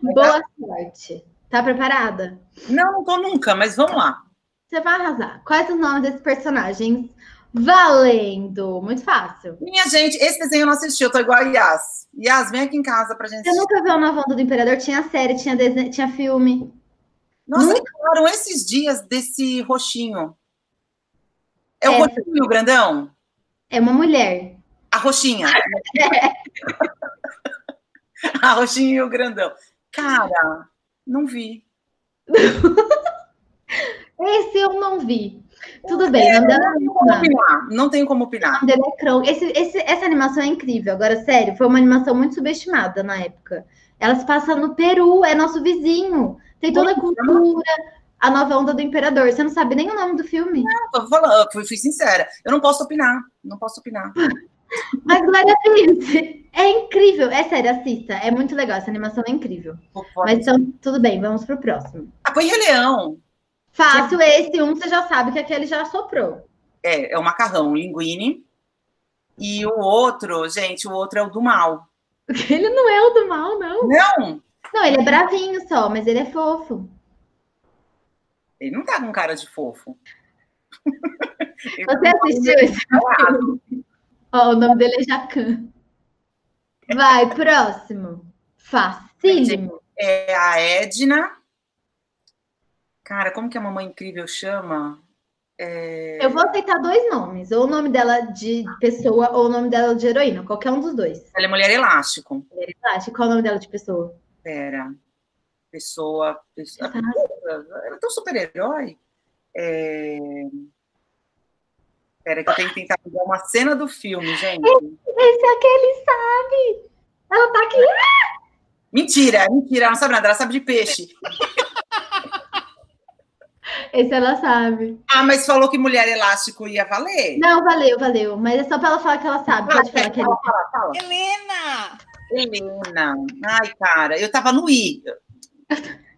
Boa sorte. Tá preparada? não, não tô nunca, mas vamos lá. Você vai arrasar. Quais os nomes desses personagens? Valendo! Muito fácil. Minha gente, esse desenho eu não assisti, eu tô igual a Yas. Yas, vem aqui em casa pra gente Você assistir. nunca viu a Nova Onda do Imperador? Tinha série, tinha, desenho, tinha filme. Nossa, que falaram esses dias desse roxinho. É o É. roxinho, o grandão? É uma mulher. A roxinha. a roxinha e o grandão. Cara, não vi. Esse eu não vi. Tudo bem, é Não tenho como opinar. Não tenho como opinar. Esse, esse- essa animação é incrível. Agora, sério, foi uma animação muito subestimada na época. Ela se passa no Peru, é nosso vizinho. Tem toda a cultura, a nova onda do imperador. Você não sabe nem o nome do filme. Eu tô falando, eu fui, fui sincera. Eu não posso opinar. Não posso opinar. Mas Glória Prince, é incrível. É sério, assista. É muito legal. Essa animação é incrível. Mas então, tudo bem, vamos pro próximo. Ah, põe Rei Leão. Fácil esse um, você já sabe que aquele já soprou. É, é o macarrão, linguine. E o outro, gente, o outro é o do mal. Ele não é o do mal, não. Não, Não, ele é bravinho só, mas ele é fofo. ele não tá com cara de fofo. Você tá assistiu esse filme? Ó, o nome dele é Jacan. Vai, próximo. Facílimo. É a Edna. Cara, como que a mamãe incrível chama? É... Eu vou aceitar dois nomes. Ou o nome dela de pessoa, ou o nome dela de heroína. Qualquer um dos dois. Ela é mulher elástico. Acho qual é o nome dela de pessoa? Pera. Pessoa. pessoa... Ela é tão super-herói. É... Pera, que eu tenho que tentar pegar uma cena do filme, gente. Esse é aquele sabe. Ela tá aqui. Mentira, mentira, ela não sabe nada, ela sabe de peixe. Esse ela sabe. Ah, mas falou que mulher elástico ia valer? Não, valeu, valeu. Mas é só pra ela falar que ela sabe. Pode falar que ela Fala, fala. Helena! Helena. Ai, cara, eu tava no I.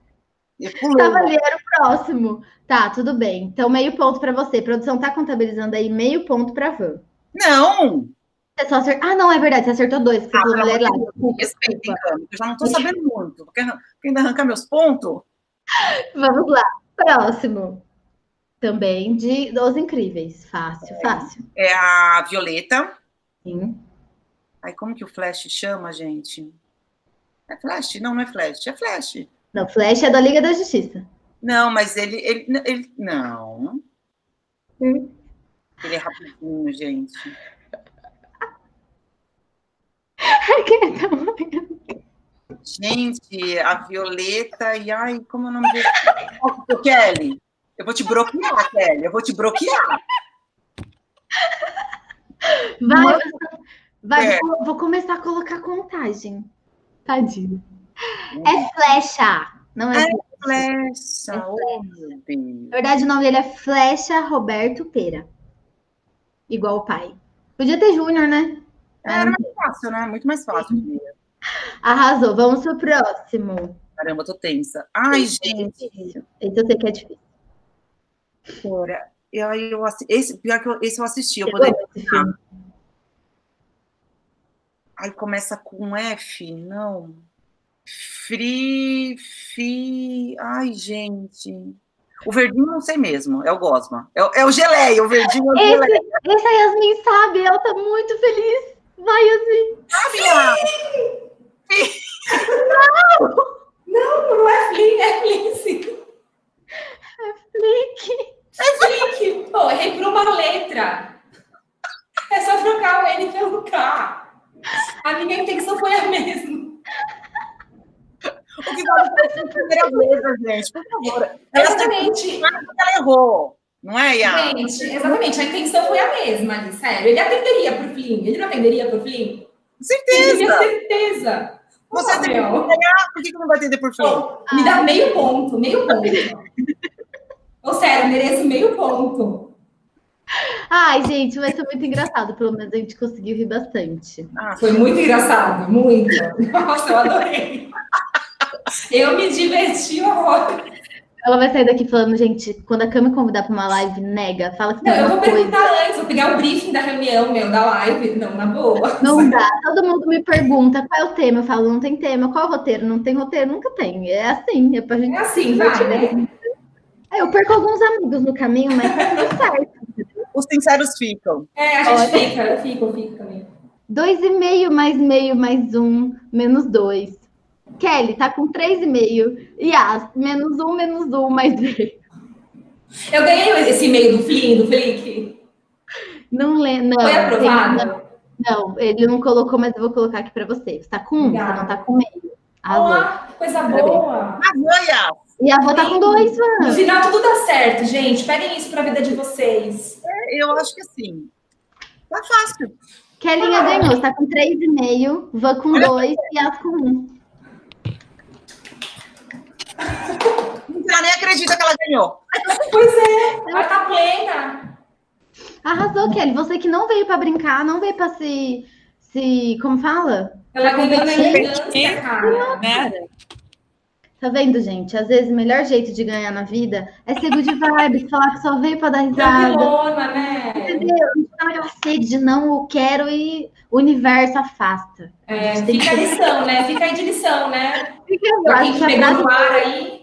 Eu pulei. Tava ali, era o próximo. Tá, tudo bem. Então, meio ponto pra você. A produção tá contabilizando aí meio ponto pra Van. Não! Você só acertou. Ah, não, é verdade. Você acertou dois, porque Ah, falou mulher lá. Respeita, eu já não tô sabendo muito. Quer, ainda arrancar meus pontos? Vamos lá. Próximo. Também de Os Incríveis. Fácil, fácil. É a Violeta. Sim. Ai, como que o Flash chama, gente? É Flash? Não, não é Flash. É Flash. Não, Flash é da Liga da Justiça. Não, mas ele. ele, ele não. Hum. Ele é rapidinho, gente. Gente, a Violeta e ai, como é o nome dele? Ô, Kelly, eu vou te bloquear, Kelly. Eu vou te bloquear. Vai, vai É. vou, vou começar a colocar contagem. Tadinho. É Flecha. Não é. É Flecha. Flecha, oh. Na verdade, o nome dele é Flecha Roberto Pera. Igual o pai. Podia ter Júnior, né? Era mais fácil, né? Muito mais fácil. Arrasou. Vamos pro próximo. Caramba, tô tensa. Ai, esse gente. É esse eu sei que é difícil. Fora. E aí eu esse, pior que eu, esse eu assisti, eu poderia. Aí começa com F, não. Free, fi. Ai, gente. O verdinho não sei mesmo, é o Gosma. É, é o geleia, o verdinho é o esse, geleia. Esse a Yasmin sabe, ela tá muito feliz. Vai, Yasmin. Sabe, Não! Não, não é Flin, é Flick. É Flick. É Flick. Pô, errei por uma letra. É só trocar o N pelo K. A minha intenção foi a mesma. O que vale a primeira vez, gente, por favor. Ela exatamente. Ela errou. Não é, Iá? Gente, exatamente. A intenção foi a mesma ali, sério. Ele atenderia pro Flynn. Ele não atenderia pro Flynn? Certeza. certeza. Você tem por que não vai atender por? Oh, me dá meio ponto, meio ponto. Ou sério, mereço meio ponto. Ai, gente, vai ser muito engraçado. Pelo menos a gente conseguiu rir bastante. Ah, foi muito engraçado, muito. Nossa, eu adorei. Eu me diverti horror. Ela vai sair daqui falando, gente, quando a Cami me convidar para uma live, nega, fala que não. Eu vou coisa. perguntar antes, vou pegar o briefing da reunião, meu, da live. Não, na boa. Não dá. Todo mundo me pergunta qual é o tema. Eu falo, não tem tema. Qual é o roteiro? Não tem roteiro, nunca tem. É assim, é pra gente. É assim, vai, né? É, eu perco alguns amigos no caminho, mas tá tudo certo. Os sinceros ficam. É, a gente Olha. fica, eu fico, eu fico também. Dois e meio mais meio mais um, menos dois. Kelly tá com 3,5. Yas, menos um, menos um, mais meio. Eu ganhei esse e-mail do Flynn, do Felipe. Não lembro. Foi aprovado? Não, ele não colocou, mas eu vou colocar aqui para você. Você tá com um, você não tá com meio. Olá, coisa boa. Arrasou, E a avó tá com dois, mano. No final tudo dá certo, gente. Peguem isso pra vida de vocês. É, eu acho que sim. Tá fácil. Kelinha ah. ganhou, você tá com 3,5, Vã com 2 e As com 1. Um. Ela nem acredita que ela ganhou. Pois é, ela tá plena. Arrasou, Kelly. Você que não veio para brincar, não veio para se, se. Como fala? Ela ganhou na elegância, cara. Né? Tá vendo, gente? Às vezes o melhor jeito de ganhar na vida é ser good vibes, falar que só veio para dar risada. Vilona, né? Entendeu? Tá naquela sede de não eu quero e o universo afasta. É, fica a lição, né? Fica aí de lição, né? Fica pra quem pegou no ar aí.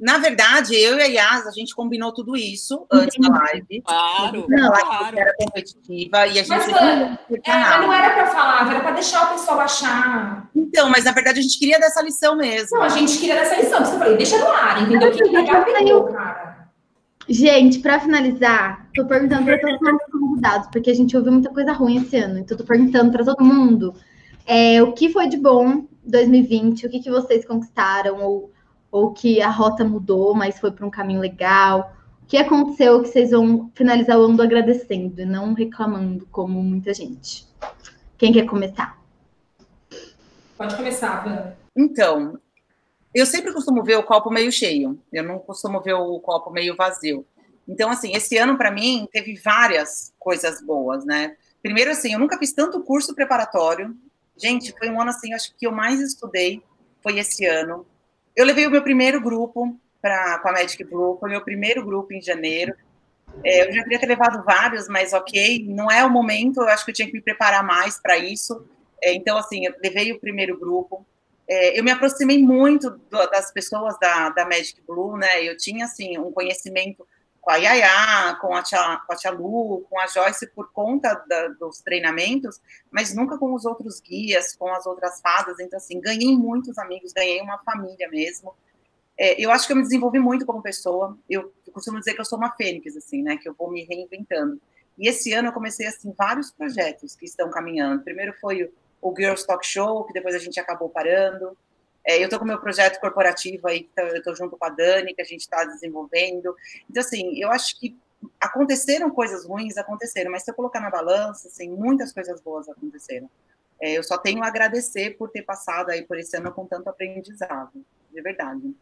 Na verdade, eu e a Yas, a gente combinou tudo isso antes da live. Claro, não, claro. Era competitiva e a gente. Mas, é, mas não era para falar, era para deixar o pessoal achar. Então, mas na verdade a gente queria dessa lição mesmo. Não, a gente queria dessa lição. Você falei, deixa no ar, entendeu? Que pegar, pegou, cara. Gente, para finalizar, tô perguntando para todos os convidados, porque a gente ouviu muita coisa ruim esse ano. Então, tô perguntando para todo mundo é, o que foi de bom 2020, o que, que vocês conquistaram, ou ou que a rota mudou, mas foi para um caminho legal? O que aconteceu que vocês vão finalizar o ano agradecendo e não reclamando, como muita gente? Quem quer começar? Pode começar, Van. Então, eu sempre costumo ver o copo meio cheio, eu não costumo ver o copo meio vazio. Então, assim, esse ano para mim teve várias coisas boas, né? Primeiro, assim, eu nunca fiz tanto curso preparatório. Gente, foi um ano assim, acho que eu mais estudei foi esse ano. Eu levei o meu primeiro grupo para com a Magic Blue, foi meu primeiro grupo em janeiro. É, eu já queria ter levado vários, mas ok, não é o momento, eu acho que eu tinha que me preparar mais para isso. É, então, assim, eu levei o primeiro grupo. É, eu me aproximei muito do, das pessoas da, da Magic Blue, né? Eu tinha, assim, um conhecimento com a Yaya, com a, tia, com a Tia Lu, com a Joyce por conta da, dos treinamentos, mas nunca com os outros guias, com as outras fadas. Então, assim, ganhei muitos amigos, ganhei uma família mesmo. É, eu acho que eu me desenvolvi muito como pessoa. Eu, eu, costumo dizer que eu sou uma fênix, assim, né? Que eu vou me reinventando. E esse ano eu comecei, assim, vários projetos que estão caminhando. Primeiro foi o, o Girls Talk Show, que depois a gente acabou parando. É, eu estou com o meu projeto corporativo aí, eu estou junto com a Dani, que a gente está desenvolvendo. Então, assim, eu acho que aconteceram coisas ruins, aconteceram, mas se eu colocar na balança, assim, muitas coisas boas aconteceram. É, eu só tenho a agradecer por ter passado aí por esse ano com tanto aprendizado, de verdade.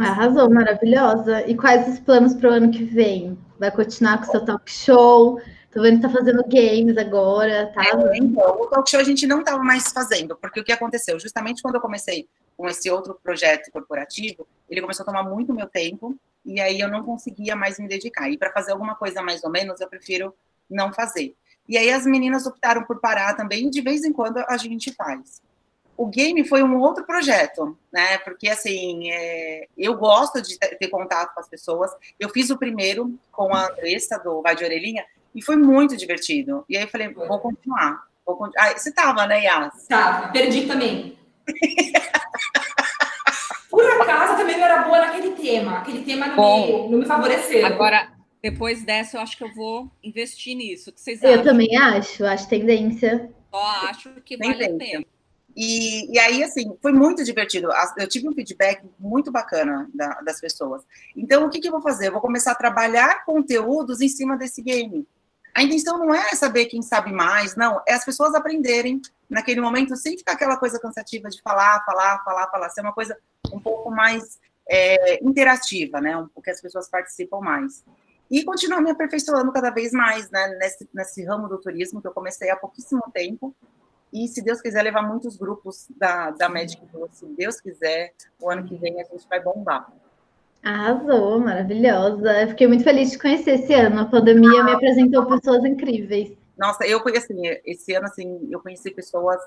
Arrasou, maravilhosa. E quais os planos para o ano que vem? Vai continuar com o seu talk show? Tô vendo que tá fazendo games agora, tá? É, então, o talk show a gente não estava mais fazendo, porque o que aconteceu? Justamente quando eu comecei com esse outro projeto corporativo, ele começou a tomar muito meu tempo, e aí eu não conseguia mais me dedicar. E para fazer alguma coisa mais ou menos, eu prefiro não fazer. E aí as meninas optaram por parar também, e de vez em quando a gente faz. O game foi um outro projeto, né? Porque assim, é, eu gosto de ter contato com as pessoas. Eu fiz o primeiro com a Andressa do Vai de Orelhinha, e foi muito divertido. E aí eu falei, vou continuar. Vou continuar. Ah, você tava, né, Yas? Tava, perdi também. Por acaso também não era boa naquele tema. Aquele tema não, Bom, me, não me favoreceu. Agora, depois dessa, eu acho que eu vou investir nisso. O que vocês eu acham? também acho, acho tendência. Só acho que vale a pena. E, e, aí, assim, foi muito divertido. Eu tive um feedback muito bacana da, das pessoas. Então, o que, que eu vou fazer? Eu vou começar a trabalhar conteúdos em cima desse game. A intenção não é saber quem sabe mais, não, é as pessoas aprenderem naquele momento sem ficar aquela coisa cansativa de falar, falar, falar, falar, ser uma coisa um pouco mais é, interativa, né? Um, que as pessoas participam mais. E continuar me aperfeiçoando cada vez mais, né? Nesse, nesse ramo do turismo que eu comecei há pouquíssimo tempo. E se Deus quiser levar muitos grupos da, da Magic se Deus quiser, o ano que vem a gente vai bombar. Arrasou, maravilhosa. Fiquei muito feliz de conhecer esse ano. A pandemia me apresentou pessoas incríveis. Nossa, eu conheci, assim, esse ano, assim, eu conheci pessoas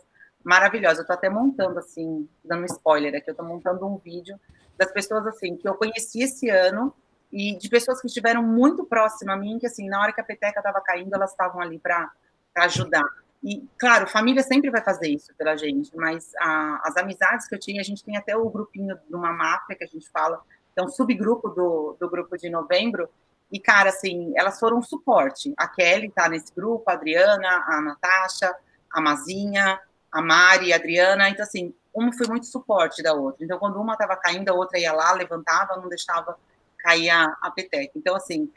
maravilhosas. Eu tô até montando, assim, dando um spoiler aqui, eu tô montando um vídeo das pessoas, assim, que eu conheci esse ano e de pessoas que estiveram muito próximas a mim, que, assim, na hora que a peteca tava caindo, elas estavam ali para ajudar. E, claro, família sempre vai fazer isso pela gente, mas a, as amizades que eu tinha, a gente tem até o grupinho de uma máfia que a gente fala, é um subgrupo do, do grupo de novembro, e, cara, assim, elas foram um suporte. A Kelly tá nesse grupo, a Adriana, a Natasha, a Mazinha, a Mari, a Adriana. Então, assim, uma foi muito suporte da outra. Então, quando uma estava caindo, a outra ia lá, levantava, não deixava cair a, a peteca. Então, assim,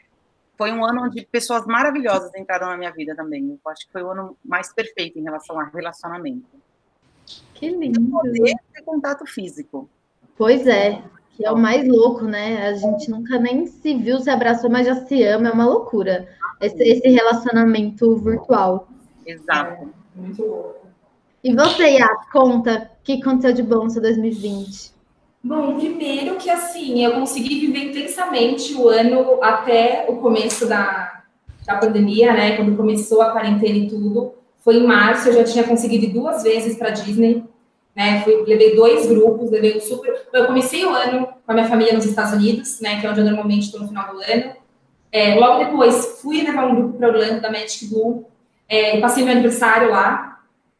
foi um ano onde pessoas maravilhosas entraram na minha vida também. Eu acho que foi o ano mais perfeito em relação a relacionamento. Que lindo. E poder ter contato físico. Pois é. Que é o mais louco, né? A gente nunca nem se viu, se abraçou, mas já se ama, é uma loucura. Esse, esse relacionamento virtual. Exato. É, muito louco. E você, Yá, conta o que aconteceu de bom no seu 2020? Bom, primeiro que assim, eu consegui viver intensamente o ano até o começo da, da pandemia, né? Quando começou a quarentena e tudo. Foi em março, eu já tinha conseguido ir duas vezes para Disney. Né, fui, levei dois grupos, levei um super. Eu comecei o ano com a minha família nos Estados Unidos, né, que é onde eu normalmente estou no final do ano. É, logo depois, fui levar um grupo para Orlando da Magic Blue. É, passei meu aniversário lá,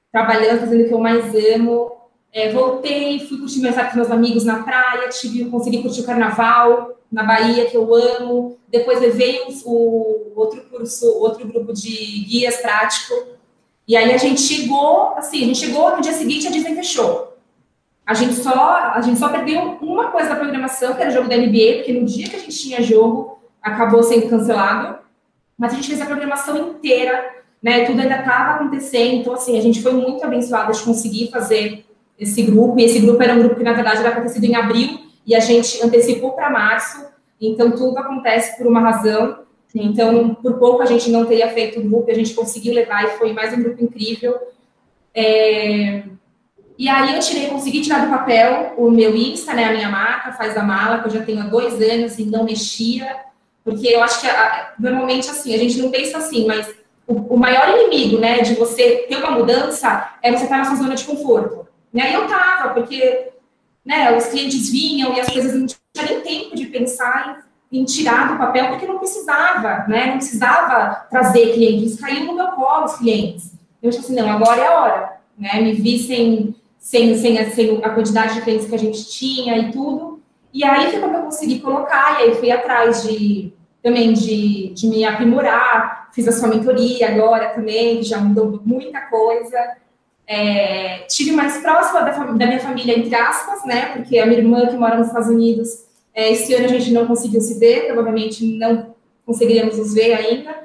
trabalhando, fazendo o que eu mais amo. É, voltei, fui curtir meus, meus amigos na praia, tive, consegui curtir o carnaval na Bahia, que eu amo. Depois levei o, o outro curso, outro grupo de guias prático e aí a gente chegou, assim, a gente chegou no dia seguinte a Disney fechou. A gente só, a gente só perdeu uma coisa da programação, que era o jogo da NBA, porque no dia que a gente tinha jogo, acabou sendo cancelado. Mas a gente fez a programação inteira, né? Tudo ainda estava acontecendo. Então, assim, a gente foi muito abençoada de conseguir fazer esse grupo. E esse grupo era um grupo que, na verdade, era sido em abril, e a gente antecipou para março. Então, tudo acontece por uma razão. Então, por pouco a gente não teria feito o grupo, a gente conseguiu levar e foi mais um grupo incrível. É... E aí eu tirei, consegui tirar do papel o meu Insta, né, a minha marca, faz a mala, que eu já tenho há dois anos e não mexia, porque eu acho que a, normalmente assim, a gente não pensa assim, mas o, o, maior inimigo, né, de você ter uma mudança é você estar na sua zona de conforto. E aí eu tava, porque, né, os clientes vinham e as coisas não tinha nem tempo de pensar em tirar do papel, porque não precisava, né? Não precisava trazer clientes, caiu no meu colo os clientes. Eu disse assim, não, agora é a hora, né? Me vi sem, sem, sem, sem a quantidade de clientes que a gente tinha e tudo. E aí foi quando eu consegui colocar, e aí fui atrás de também de, de me aprimorar, fiz a sua mentoria agora também, já mudou muita coisa. É, tive mais próxima da, da minha família, entre aspas, né? Porque a minha irmã, que mora nos Estados Unidos, é, esse ano a gente não conseguiu se ver, provavelmente não conseguiríamos nos ver ainda.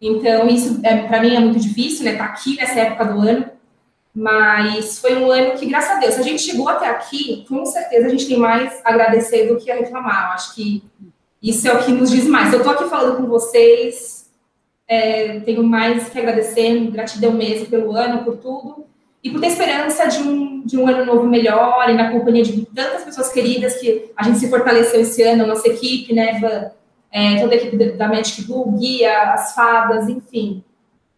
Então, isso é, para mim é muito difícil, né? Estar tá aqui nessa época do ano. Mas foi um ano que, graças a Deus, a gente chegou até aqui, com certeza a gente tem mais a agradecer do que a reclamar. Eu acho que isso é o que nos diz mais. Eu estou aqui falando com vocês, é, tenho mais que agradecer, gratidão mesmo pelo ano, por tudo, e por ter esperança de um, de um ano novo melhor, e na companhia de tantas pessoas queridas que a gente se fortaleceu esse ano, a nossa equipe, né, Van, é, toda a equipe da Magic Blue, Guia, as fadas, enfim.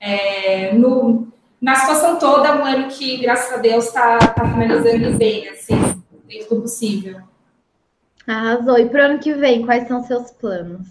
É, no, na situação toda, um ano que, graças a Deus, está tá finalizando bem, assim, dentro do possível. Arrasou. E para o ano que vem, quais são seus planos?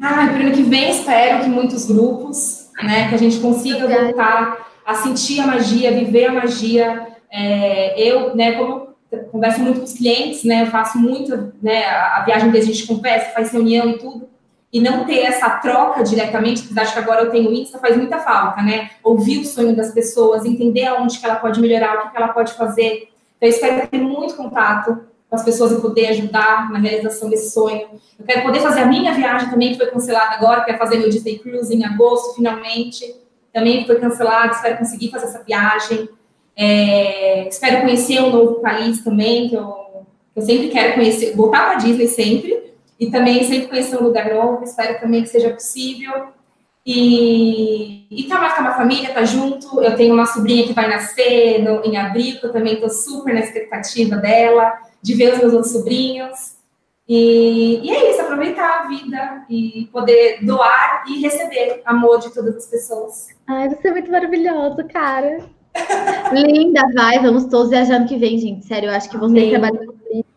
Ah, para o ano que vem, espero que muitos grupos, né, que a gente consiga voltar a sentir a magia, viver a magia. É, eu, né, como eu converso muito com os clientes, né, faço muito, né, a, viagem que a gente conversa, faz reunião e tudo, e não ter essa troca diretamente, apesar de que agora eu tenho Insta, faz muita falta, né? Ouvir o sonho das pessoas, entender aonde que ela pode melhorar, o que, que ela pode fazer. Então, eu espero ter muito contato com as pessoas e poder ajudar na realização desse sonho. Eu quero poder fazer a minha viagem também, que foi cancelada agora, quero fazer meu Disney Cruise em agosto, finalmente. Também foi cancelada, espero conseguir fazer essa viagem. É, espero conhecer um novo país também, que eu, eu sempre quero conhecer, voltar para Disney sempre, e também sempre conhecer um lugar novo, espero também que seja possível. E, e tá mais com a família, tá junto. Eu tenho uma sobrinha que vai nascer no, em abril, que eu também estou super na expectativa dela de ver os meus outros sobrinhos. E, e, é isso, aproveitar a vida e poder doar e receber amor de todas as pessoas. Ai, você é muito maravilhoso, cara. Linda, vai, vamos todos viajar ano que vem, gente. Sério, eu acho que vocês trabalham com isso.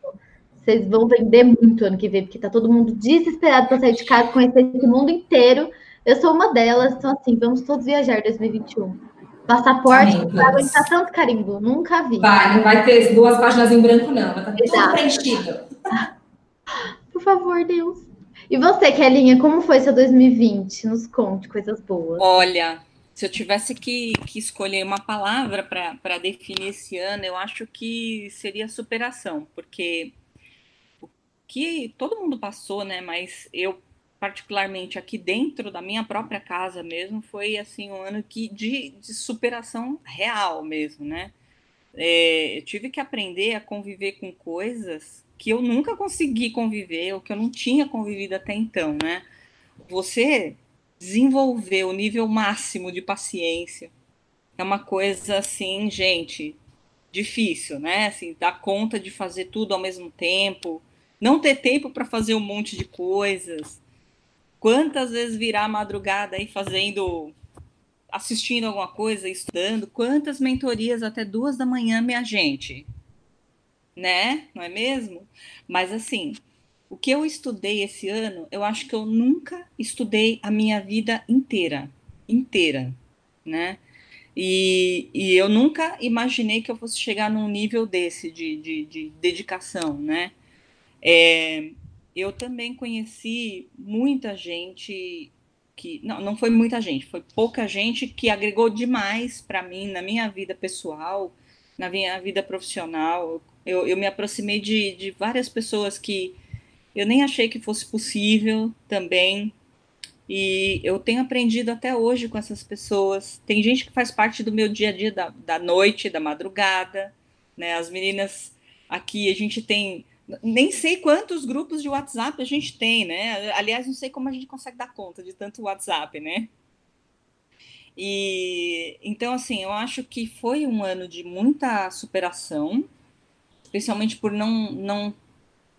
Vocês vão vender muito ano que vem, porque tá todo mundo desesperado para sair de casa, conhecer esse mundo inteiro. Eu sou uma delas, então assim, vamos todos viajar 2021. Passaporte Amém, vai aguentar tanto carimbo, nunca vi. Vai, não vai ter duas páginas em branco, não. Vai estar tá tudo preenchido. Por favor, Deus. E você, Kelinha, como foi seu 2020? Nos conte coisas boas. Olha, se eu tivesse que, que escolher uma palavra para definir esse ano, eu acho que seria superação, porque o que todo mundo passou, né? Mas eu particularmente aqui dentro da minha própria casa mesmo, foi assim um ano que de, de superação real mesmo, né? É, eu tive que aprender a conviver com coisas que eu nunca consegui conviver, ou que eu não tinha convivido até então, né? Você desenvolver o nível máximo de paciência é uma coisa assim, gente, difícil, né? Assim, dar conta de fazer tudo ao mesmo tempo, não ter tempo para fazer um monte de coisas, Quantas vezes virar madrugada aí fazendo, assistindo alguma coisa, estudando? Quantas mentorias até duas da manhã, minha gente? Né? Não é mesmo? Mas assim, o que eu estudei esse ano, eu acho que eu nunca estudei a minha vida inteira, inteira, né? E, e eu nunca imaginei que eu fosse chegar num nível desse de, de, de dedicação, né? É, eu também conheci muita gente que não, não foi muita gente, foi pouca gente que agregou demais para mim na minha vida pessoal, na minha vida profissional. Eu, eu me aproximei de, de várias pessoas que eu nem achei que fosse possível também. E eu tenho aprendido até hoje com essas pessoas. Tem gente que faz parte do meu dia a dia da, da noite, da madrugada. Né? As meninas aqui, a gente tem nem sei quantos grupos de WhatsApp a gente tem, né? Aliás, não sei como a gente consegue dar conta de tanto WhatsApp, né? E então, assim, eu acho que foi um ano de muita superação, especialmente por não, não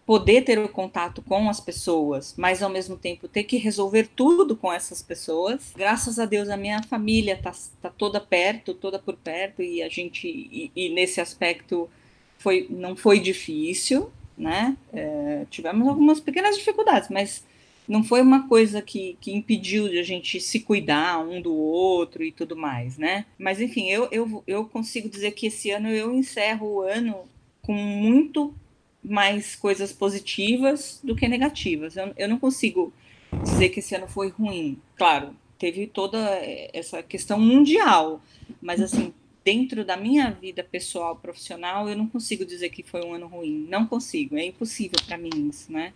poder ter o contato com as pessoas, mas ao mesmo tempo ter que resolver tudo com essas pessoas. Graças a Deus, a minha família tá, tá toda perto, toda por perto, e a gente, e, e nesse aspecto, foi, não foi difícil né? É, tivemos algumas pequenas dificuldades, mas não foi uma coisa que, que impediu de a gente se cuidar um do outro e tudo mais, né? Mas enfim, eu, eu, eu consigo dizer que esse ano eu encerro o ano com muito mais coisas positivas do que negativas. Eu, eu não consigo dizer que esse ano foi ruim. Claro, teve toda essa questão mundial, mas assim, dentro da minha vida pessoal, profissional, eu não consigo dizer que foi um ano ruim. Não consigo, é impossível para mim isso, né?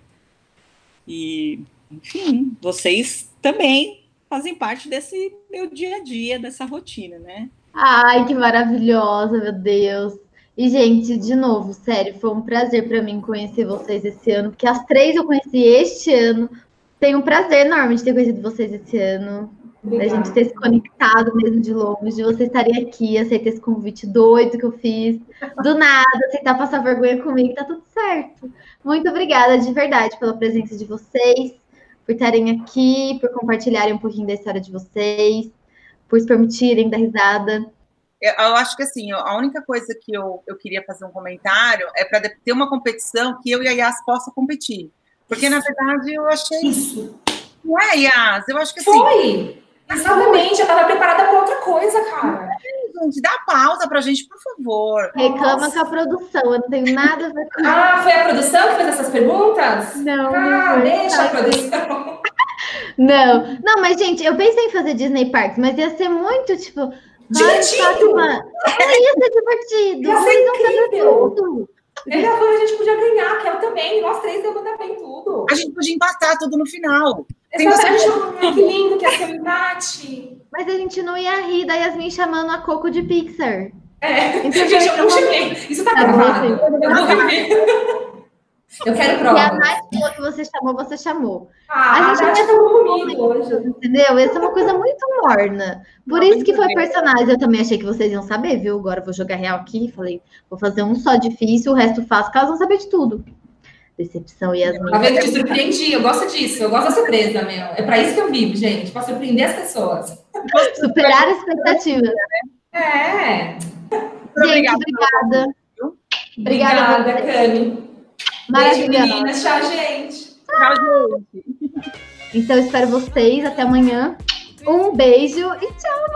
E, enfim, vocês também fazem parte desse meu dia a dia, dessa rotina, né? Ai, que maravilhosa, meu Deus. E, gente, de novo, sério, foi um prazer para mim conhecer vocês esse ano, porque as três eu conheci este ano. Tenho um prazer enorme de ter conhecido vocês esse ano. Da gente ter se conectado mesmo de longe, de você estaria aqui, aceitar esse convite doido que eu fiz. Do nada, aceitar passar vergonha comigo, tá tudo certo. Muito obrigada de verdade pela presença de vocês, por estarem aqui, por compartilharem um pouquinho da história de vocês, por se permitirem dar risada. Eu, eu acho que assim, a única coisa que eu, eu queria fazer um comentário é para ter uma competição que eu e a Yas possam competir. Porque, na verdade, eu achei. Isso. Não é, Yas? Eu acho que assim. Foi! Exatamente, eu tava preparada para outra coisa, cara. Gente, dá pausa pra gente, por favor. Reclama Nossa. com a produção, eu não tenho nada a ver com Ah, foi a produção que fez essas perguntas? Não, Ah, não deixa a produção. Não, não, mas gente, eu pensei em fazer Disney Parks, mas ia ser muito, tipo. Ai, Divertido! Fátima, é, ia ser divertido. Ia ser vão fazer incrível. tudo. Ele a Van, a gente podia ganhar, que eu também. Nós três eu mandar bem tudo. A gente podia empatar tudo no final. Tem. Ai, que lindo que ia ser o embate. Mas a gente não ia rir da Yasmin chamando a Coco de Pixar. É, Então, gente, eu não chamei. Isso tá Tá gravado. Eu vou rever. Eu quero E a. Nath falou que você chamou, você chamou. Ah, A a gente Nath vai falou comigo hoje. Entendeu? Essa é uma coisa muito morna. Por Não, isso que foi bem. personagem. Eu também achei que vocês iam saber, viu? Agora eu vou jogar real aqui. Falei, vou fazer um só difícil, o resto fácil, caso não saber de tudo. Decepção, Yasmin. Tá vendo? Te surpreendi. Eu gosto disso. Eu gosto da surpresa, meu. É pra isso que eu vivo, gente. Pra surpreender as pessoas. Superar a expectativa. É. Gente, obrigada. obrigada. Obrigada. Obrigada, Beijo, Maravilhosa. meninas. Tchau, gente. Tchau, gente. Então, espero vocês. Até amanhã. Um beijo e tchau,